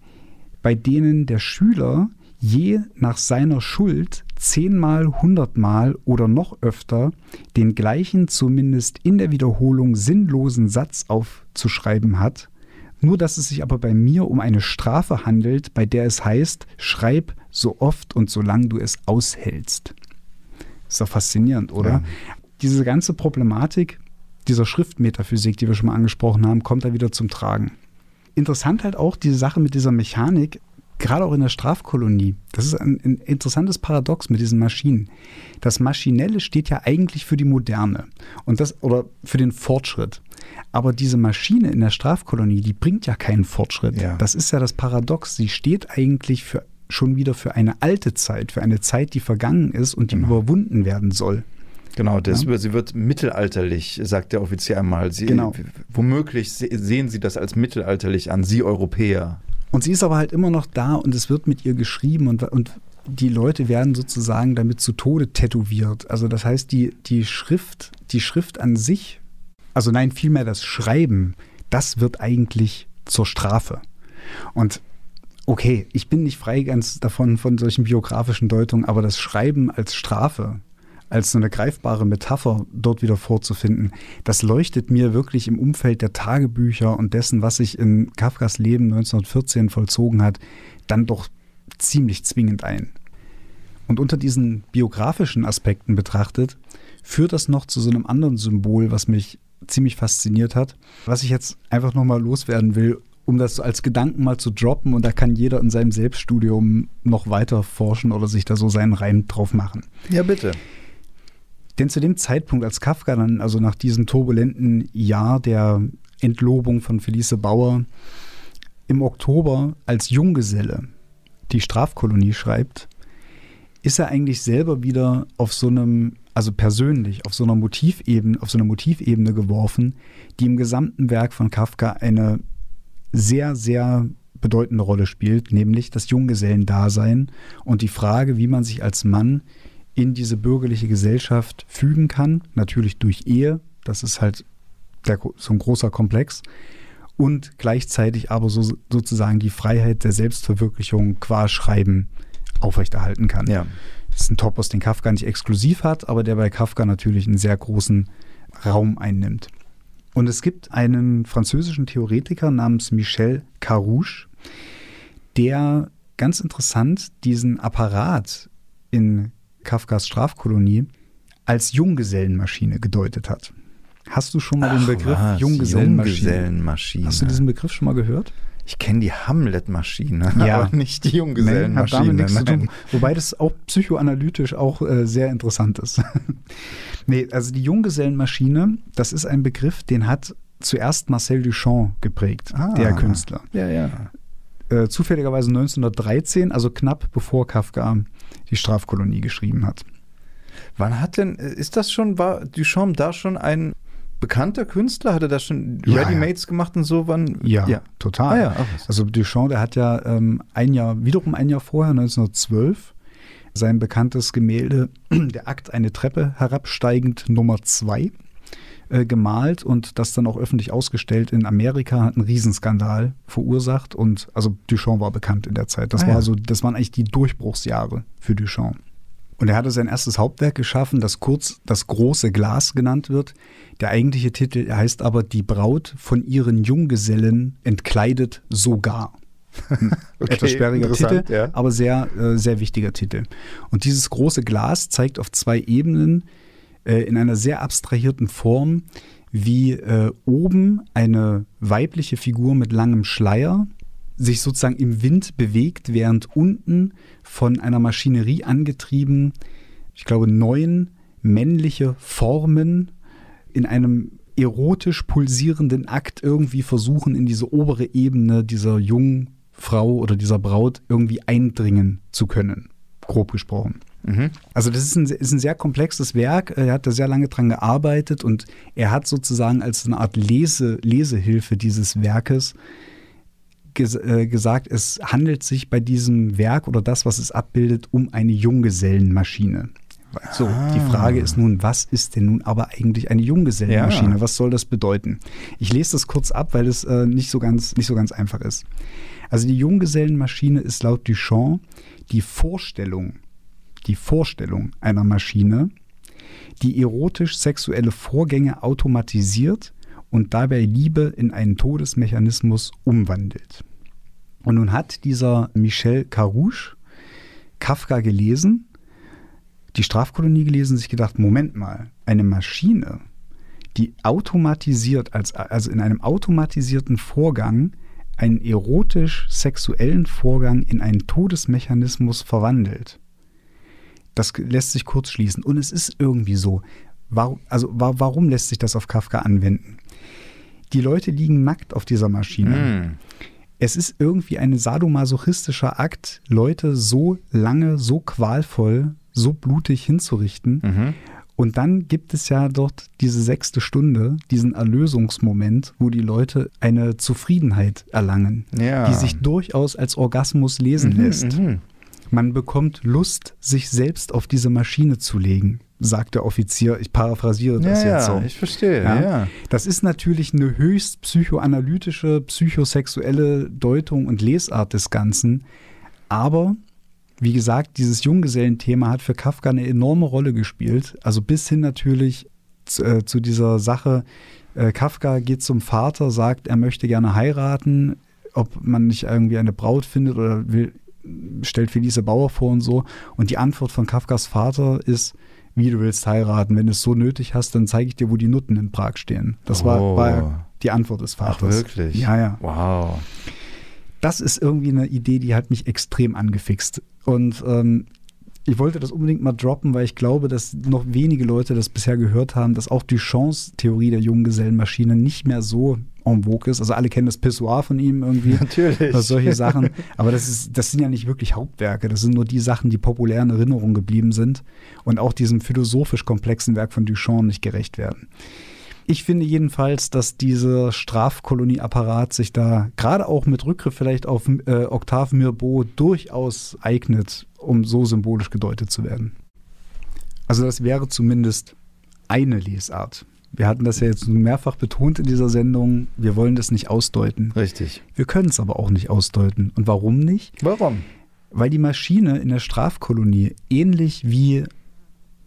bei denen der Schüler je nach seiner Schuld zehnmal, hundertmal oder noch öfter den gleichen, zumindest in der Wiederholung sinnlosen Satz aufzuschreiben hat, Nur dass es sich aber bei mir um eine Strafe handelt, bei der es heißt, schreib so oft und solange du es aushältst. Ist doch faszinierend, oder? Ja. Diese ganze Problematik dieser Schriftmetaphysik, die wir schon mal angesprochen haben, kommt da wieder zum Tragen. Interessant halt auch diese Sache mit dieser Mechanik, gerade auch in der Strafkolonie. Das ist ein, ein, interessantes Paradox mit diesen Maschinen. Das Maschinelle steht ja eigentlich für die Moderne und das oder für den Fortschritt. Aber diese Maschine in der Strafkolonie, die bringt ja keinen Fortschritt. Ja. Das ist ja das Paradox. Sie steht eigentlich für schon wieder für eine alte Zeit, für eine Zeit, die vergangen ist und die genau. überwunden werden soll. Genau, das, ja? sie wird mittelalterlich, sagt der Offizier einmal. Sie, genau. Womöglich sehen Sie das als mittelalterlich an, Sie Europäer. Und sie ist aber halt immer noch da und es wird mit ihr geschrieben und, und die Leute werden sozusagen damit zu Tode tätowiert. Also das heißt, die, die Schrift, die Schrift an sich, also nein, vielmehr das Schreiben, das wird eigentlich zur Strafe. Und okay, ich bin nicht frei ganz davon von solchen biografischen Deutungen, aber das Schreiben als Strafe, als so eine greifbare Metapher dort wieder vorzufinden, das leuchtet mir wirklich im Umfeld der Tagebücher und dessen, was sich in Kafkas Leben 1914 vollzogen hat, dann doch ziemlich zwingend ein. Und unter diesen biografischen Aspekten betrachtet, führt das noch zu so einem anderen Symbol, was mich ziemlich fasziniert hat, was ich jetzt einfach nochmal loswerden will, um das als Gedanken mal zu droppen und da kann jeder in seinem Selbststudium noch weiter forschen oder sich da so seinen Reim drauf machen. Ja, bitte. Denn zu dem Zeitpunkt, als Kafka dann, also nach diesem turbulenten Jahr der Entlobung von Felice Bauer, im Oktober als Junggeselle die Strafkolonie schreibt, ist er eigentlich selber wieder auf so einem, also persönlich, auf so einer Motivebene, auf so einer Motivebene geworfen, die im gesamten Werk von Kafka eine sehr, sehr bedeutende Rolle spielt, nämlich das Junggesellendasein und die Frage, wie man sich als Mann in diese bürgerliche Gesellschaft fügen kann, natürlich durch Ehe, das ist halt der, so ein großer Komplex, und gleichzeitig aber so, sozusagen die Freiheit der Selbstverwirklichung qua Schreiben aufrechterhalten kann. Ja. Das ist ein Topos, den Kafka nicht exklusiv hat, aber der bei Kafka natürlich einen sehr großen Raum einnimmt. Und es gibt einen französischen Theoretiker namens Michel Carouche, der ganz interessant diesen Apparat in Kafkas Strafkolonie als Junggesellenmaschine gedeutet hat. Hast du schon mal Ach, den Begriff was? Junggesellenmaschine? Junggesellenmaschine? Hast du diesen Begriff schon mal gehört? Ich kenne die Hamlet-Maschine, ja. aber nicht die Junggesellenmaschine. Nee, Wobei das auch psychoanalytisch auch äh, sehr interessant ist. nee, also die Junggesellenmaschine, das ist ein Begriff, den hat zuerst Marcel Duchamp geprägt, ah, der Künstler. Ja, ja. Äh, zufälligerweise 1913, also knapp bevor Kafka die Strafkolonie geschrieben hat. Wann hat denn, ist das schon, war Duchamp da schon ein bekannter Künstler? Hat er da schon ja, Readymates ja. gemacht und so? Wann? Ja, ja. total. Ah, ja. also Duchamp, der hat ja ähm, ein Jahr, wiederum ein Jahr vorher, 1912, sein bekanntes Gemälde Der Akt eine Treppe herabsteigend Nummer 2 äh, gemalt und das dann auch öffentlich ausgestellt in Amerika, hat einen Riesenskandal verursacht und also Duchamp war bekannt in der Zeit. Das ah, war so, das waren eigentlich die Durchbruchsjahre für Duchamp. Und er hatte sein erstes Hauptwerk geschaffen, das kurz das große Glas genannt wird. Der eigentliche Titel heißt aber Die Braut von ihren Junggesellen entkleidet sogar. okay, Etwas sperriger Titel, ja. aber sehr, äh, sehr wichtiger Titel. Und dieses große Glas zeigt auf zwei Ebenen äh, in einer sehr abstrahierten Form, wie äh, oben eine weibliche Figur mit langem Schleier sich sozusagen im Wind bewegt, während unten von einer Maschinerie angetrieben, ich glaube, neun männliche Formen in einem erotisch pulsierenden Akt irgendwie versuchen, in diese obere Ebene dieser jungen Frau oder dieser Braut irgendwie eindringen zu können, grob gesprochen. Mhm. Also das ist ein, ist ein, sehr komplexes Werk. Er hat da sehr lange dran gearbeitet und er hat sozusagen als eine Art Lese, Lesehilfe dieses Werkes ges äh, gesagt, es handelt sich bei diesem Werk oder das, was es abbildet, um eine Junggesellenmaschine. So, ah. die Frage ist nun, was ist denn nun aber eigentlich eine Junggesellenmaschine? Ja. Was soll das bedeuten? Ich lese das kurz ab, weil es äh, nicht, so ganz, nicht so ganz einfach ist. Also die Junggesellenmaschine ist laut Duchamp die Vorstellung, die Vorstellung einer Maschine, die erotisch-sexuelle Vorgänge automatisiert und dabei Liebe in einen Todesmechanismus umwandelt. Und nun hat dieser Michel Carouche Kafka gelesen, die Strafkolonie gelesen, sich gedacht, Moment mal, eine Maschine, die automatisiert, als, also in einem automatisierten Vorgang einen erotisch-sexuellen Vorgang in einen Todesmechanismus verwandelt. Das lässt sich kurz schließen. Und es ist irgendwie so. Warum, also warum lässt sich das auf Kafka anwenden? Die Leute liegen nackt auf dieser Maschine. Mm. Es ist irgendwie ein sadomasochistischer Akt, Leute so lange, so qualvoll, so blutig hinzurichten. Mhm. Und dann gibt es ja dort diese sechste Stunde, diesen Erlösungsmoment, wo die Leute eine Zufriedenheit erlangen, ja. die sich durchaus als Orgasmus lesen mhm, lässt. Mhm. Man bekommt Lust, sich selbst auf diese Maschine zu legen, sagt der Offizier. Ich paraphrasiere das ja, jetzt so. Ja, ich verstehe. Ja. ja. Das ist natürlich eine höchst psychoanalytische, psychosexuelle Deutung und Lesart des Ganzen. Aber wie gesagt, dieses Junggesellenthema hat für Kafka eine enorme Rolle gespielt. Also bis hin natürlich zu, äh, zu dieser Sache, äh, Kafka geht zum Vater, sagt, er möchte gerne heiraten, ob man nicht irgendwie eine Braut findet oder will, stellt Felice Bauer vor und so. Und die Antwort von Kafkas Vater ist, wie du willst heiraten. Wenn du es so nötig hast, dann zeige ich dir, wo die Nutten in Prag stehen. Das oh. war, war, die Antwort des Vaters. Ach, wirklich? Ja, ja. Wow. Das ist irgendwie eine Idee, die hat mich extrem angefixt. Und ähm, ich wollte das unbedingt mal droppen, weil ich glaube, dass noch wenige Leute das bisher gehört haben, dass auch die Chance-Theorie der Junggesellenmaschine nicht mehr so en vogue ist. Also alle kennen das Pissoir von ihm irgendwie. Natürlich. Oder solche Sachen. Aber das, ist, das sind ja nicht wirklich Hauptwerke. Das sind nur die Sachen, die populär in Erinnerung geblieben sind und auch diesem philosophisch komplexen Werk von Duchamp nicht gerecht werden. Ich finde jedenfalls, dass dieser Strafkolonieapparat sich da gerade auch mit Rückgriff vielleicht auf äh, Octave Mirbeau durchaus eignet, um so symbolisch gedeutet zu werden. Also das wäre zumindest eine Lesart. Wir hatten das ja jetzt mehrfach betont in dieser Sendung. Wir wollen das nicht ausdeuten. Richtig. Wir können es aber auch nicht ausdeuten. Und warum nicht? Warum? Weil die Maschine in der Strafkolonie ähnlich wie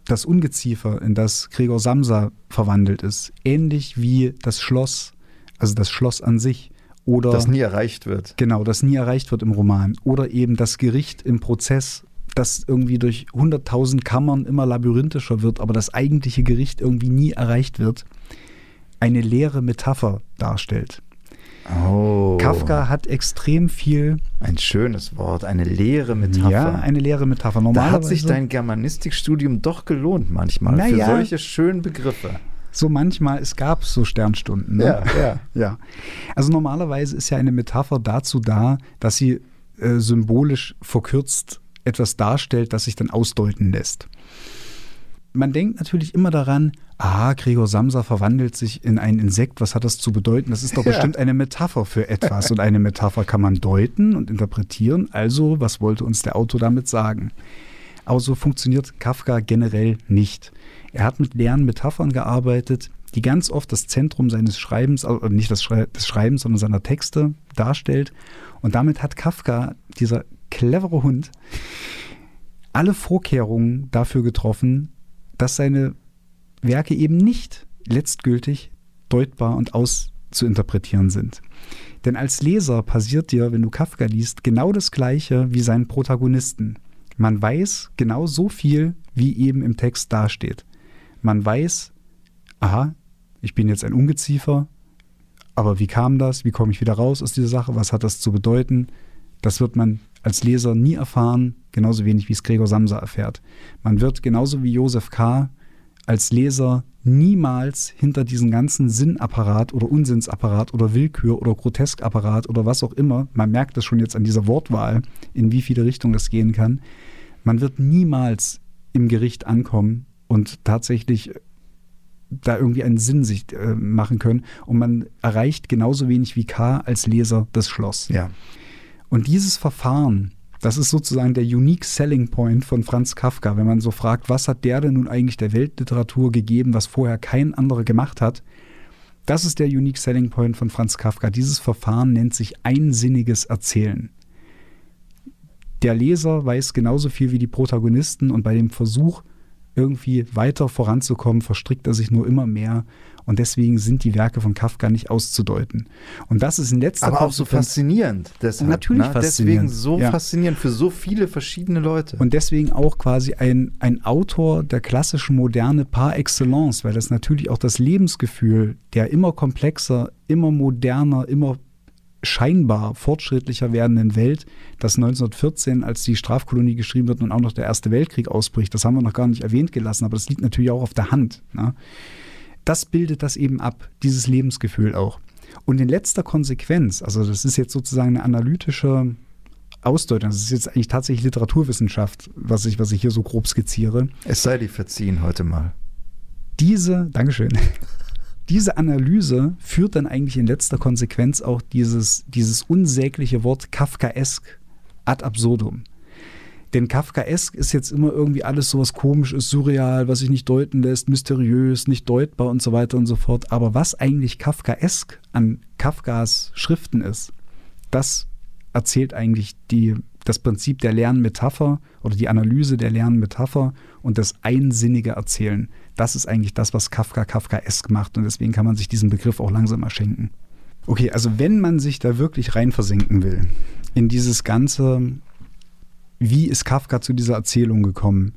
das Ungeziefer, in das Gregor Samsa verwandelt ist, ähnlich wie das Schloss, also das Schloss an sich. Oder, das nie erreicht wird. Genau, das nie erreicht wird im Roman. Oder eben das Gericht im Prozess, das irgendwie durch hunderttausend Kammern immer labyrinthischer wird, aber das eigentliche Gericht irgendwie nie erreicht wird, eine leere Metapher darstellt. Oh. Kafka hat extrem viel. Ein schönes Wort, eine leere Metapher. Ja, eine leere Metapher. Da hat sich dein Germanistikstudium doch gelohnt manchmal naja, für solche schönen Begriffe. So manchmal, es gab so Sternstunden. Ne? Ja, ja. ja. Also normalerweise ist ja eine Metapher dazu da, dass sie äh, symbolisch verkürzt etwas darstellt, das sich dann ausdeuten lässt man denkt natürlich immer daran, ah, Gregor Samsa verwandelt sich in ein Insekt, was hat das zu bedeuten? Das ist doch bestimmt ja. eine Metapher für etwas und eine Metapher kann man deuten und interpretieren. Also, was wollte uns der Autor damit sagen? Aber so funktioniert Kafka generell nicht. Er hat mit leeren Metaphern gearbeitet, die ganz oft das Zentrum seines Schreibens, also nicht das Schrei des Schreibens, sondern seiner Texte darstellt. Und damit hat Kafka, dieser clevere Hund, alle Vorkehrungen dafür getroffen, dass seine Werke eben nicht letztgültig deutbar und auszuinterpretieren sind. Denn als Leser passiert dir, wenn du Kafka liest, genau das Gleiche wie seinen Protagonisten. Man weiß genau so viel, wie eben im Text dasteht. Man weiß, aha, ich bin jetzt ein Ungeziefer, aber wie kam das? Wie komme ich wieder raus aus dieser Sache? Was hat das zu bedeuten? Das wird man als Leser nie erfahren, genauso wenig wie es Gregor Samsa erfährt. Man wird genauso wie Josef K. als Leser niemals hinter diesen ganzen Sinnapparat oder Unsinnsapparat oder Willkür oder Groteskapparat oder was auch immer, man merkt das schon jetzt an dieser Wortwahl, in wie viele Richtungen das gehen kann, man wird niemals im Gericht ankommen und tatsächlich da irgendwie einen Sinn sich äh, machen können und man erreicht genauso wenig wie K als Leser das Schloss. Ja. Und dieses Verfahren, das ist sozusagen der Unique Selling Point von Franz Kafka, wenn man so fragt, was hat der denn nun eigentlich der Weltliteratur gegeben, was vorher kein anderer gemacht hat. Das ist der Unique Selling Point von Franz Kafka. Dieses Verfahren nennt sich einsinniges Erzählen. Der Leser weiß genauso viel wie die Protagonisten und bei dem Versuch, irgendwie weiter voranzukommen, verstrickt er sich nur immer mehr. Und deswegen sind die Werke von Kafka nicht auszudeuten. Und das ist in letzter Aber auch so faszinierend. Deshalb, Natürlich ne? faszinierend. Deswegen so ja. faszinierend für so viele verschiedene Leute. Und deswegen auch quasi ein, ein Autor der klassischen Moderne par excellence, weil das natürlich auch das Lebensgefühl der immer komplexer, immer moderner, immer scheinbar fortschrittlicher werdenden Welt, dass 1914, als die Strafkolonie geschrieben wird und auch noch der Erste Weltkrieg ausbricht, das haben wir noch gar nicht erwähnt gelassen, aber das liegt natürlich auch auf der Hand. Ne? Das bildet das eben ab, dieses Lebensgefühl auch. Und in letzter Konsequenz, also das ist jetzt sozusagen eine analytische Ausdeutung, das ist jetzt eigentlich tatsächlich Literaturwissenschaft, was ich, was ich hier so grob skizziere. Es sei dir verziehen heute mal. Diese, Dankeschön diese Analyse führt dann eigentlich in letzter Konsequenz auch dieses, dieses unsägliche Wort Kafkaesk ad absurdum. Denn Kafkaesk ist jetzt immer irgendwie alles so was komisches, surreal, was sich nicht deuten lässt, mysteriös, nicht deutbar und so weiter und so fort. Aber was eigentlich Kafkaesk an Kafkas Schriften ist, das erzählt eigentlich die, das Prinzip der Lernmetapher oder die Analyse der Lernmetapher und das einsinnige Erzählen. Das ist eigentlich das, was Kafka Kafkaesk macht und deswegen kann man sich diesen Begriff auch langsam erschenken. Okay, also wenn man sich da wirklich rein versinken will, in dieses ganze, wie ist Kafka zu dieser Erzählung gekommen?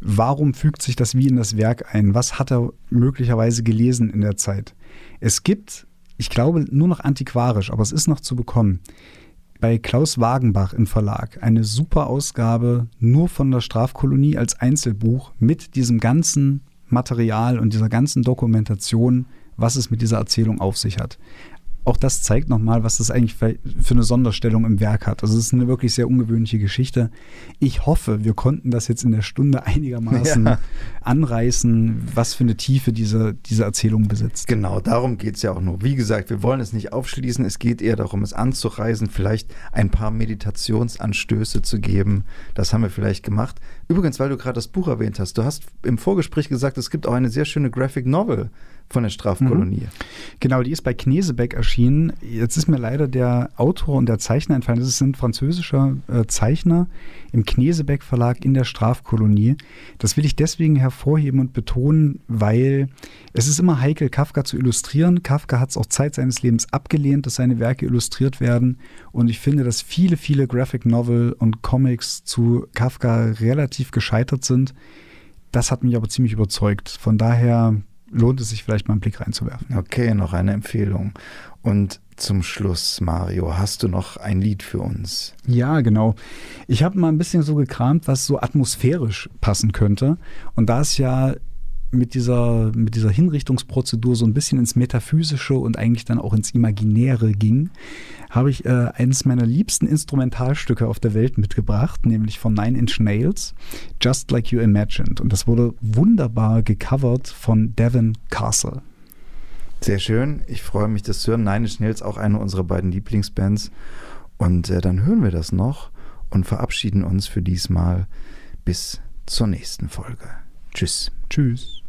Warum fügt sich das wie in das Werk ein? Was hat er möglicherweise gelesen in der Zeit? Es gibt, ich glaube, nur noch antiquarisch, aber es ist noch zu bekommen, bei Klaus Wagenbach im Verlag eine super Ausgabe nur von der Strafkolonie als Einzelbuch mit diesem ganzen Material und dieser ganzen Dokumentation, was es mit dieser Erzählung auf sich hat auch das zeigt nochmal, was das eigentlich für eine Sonderstellung im Werk hat. Also es ist eine wirklich sehr ungewöhnliche Geschichte. Ich hoffe, wir konnten das jetzt in der Stunde einigermaßen ja. anreißen, was für eine Tiefe diese, diese Erzählung besitzt. Genau, darum geht es ja auch nur. Wie gesagt, wir wollen es nicht aufschließen. Es geht eher darum, es anzureisen, vielleicht ein paar Meditationsanstöße zu geben. Das haben wir vielleicht gemacht. Übrigens, weil du gerade das Buch erwähnt hast, du hast im Vorgespräch gesagt, es gibt auch eine sehr schöne Graphic Novel von der Strafkolonie. Mhm. Genau, die ist bei Knesebeck erschienen. Jetzt ist mir leider der Autor und der Zeichner entfallen. Das sind französischer äh, Zeichner im Knesebeck Verlag in der Strafkolonie. Das will ich deswegen hervorheben und betonen, weil es ist immer heikel, Kafka zu illustrieren. Kafka hat es auch Zeit seines Lebens abgelehnt, dass seine Werke illustriert werden. Und ich finde, dass viele, viele Graphic Novel und Comics zu Kafka relativ gescheitert sind. Das hat mich aber ziemlich überzeugt. Von daher lohnt es sich vielleicht mal einen Blick reinzuwerfen. Okay, noch eine Empfehlung. Und zum Schluss, Mario, hast du noch ein Lied für uns? Ja, genau. Ich habe mal ein bisschen so gekramt, was so atmosphärisch passen könnte. Und da es ja mit dieser, mit dieser Hinrichtungsprozedur so ein bisschen ins Metaphysische und eigentlich dann auch ins Imaginäre ging, habe ich äh, eines meiner liebsten Instrumentalstücke auf der Welt mitgebracht, nämlich von Nine Inch Nails, Just Like You Imagined. Und das wurde wunderbar gecovert von Devin Castle. Sehr schön. Ich freue mich, das zu hören. Nine Inch Nails auch eine unserer beiden Lieblingsbands. Und äh, dann hören wir das noch und verabschieden uns für diesmal bis zur nächsten Folge. Tschüss. Tschüss.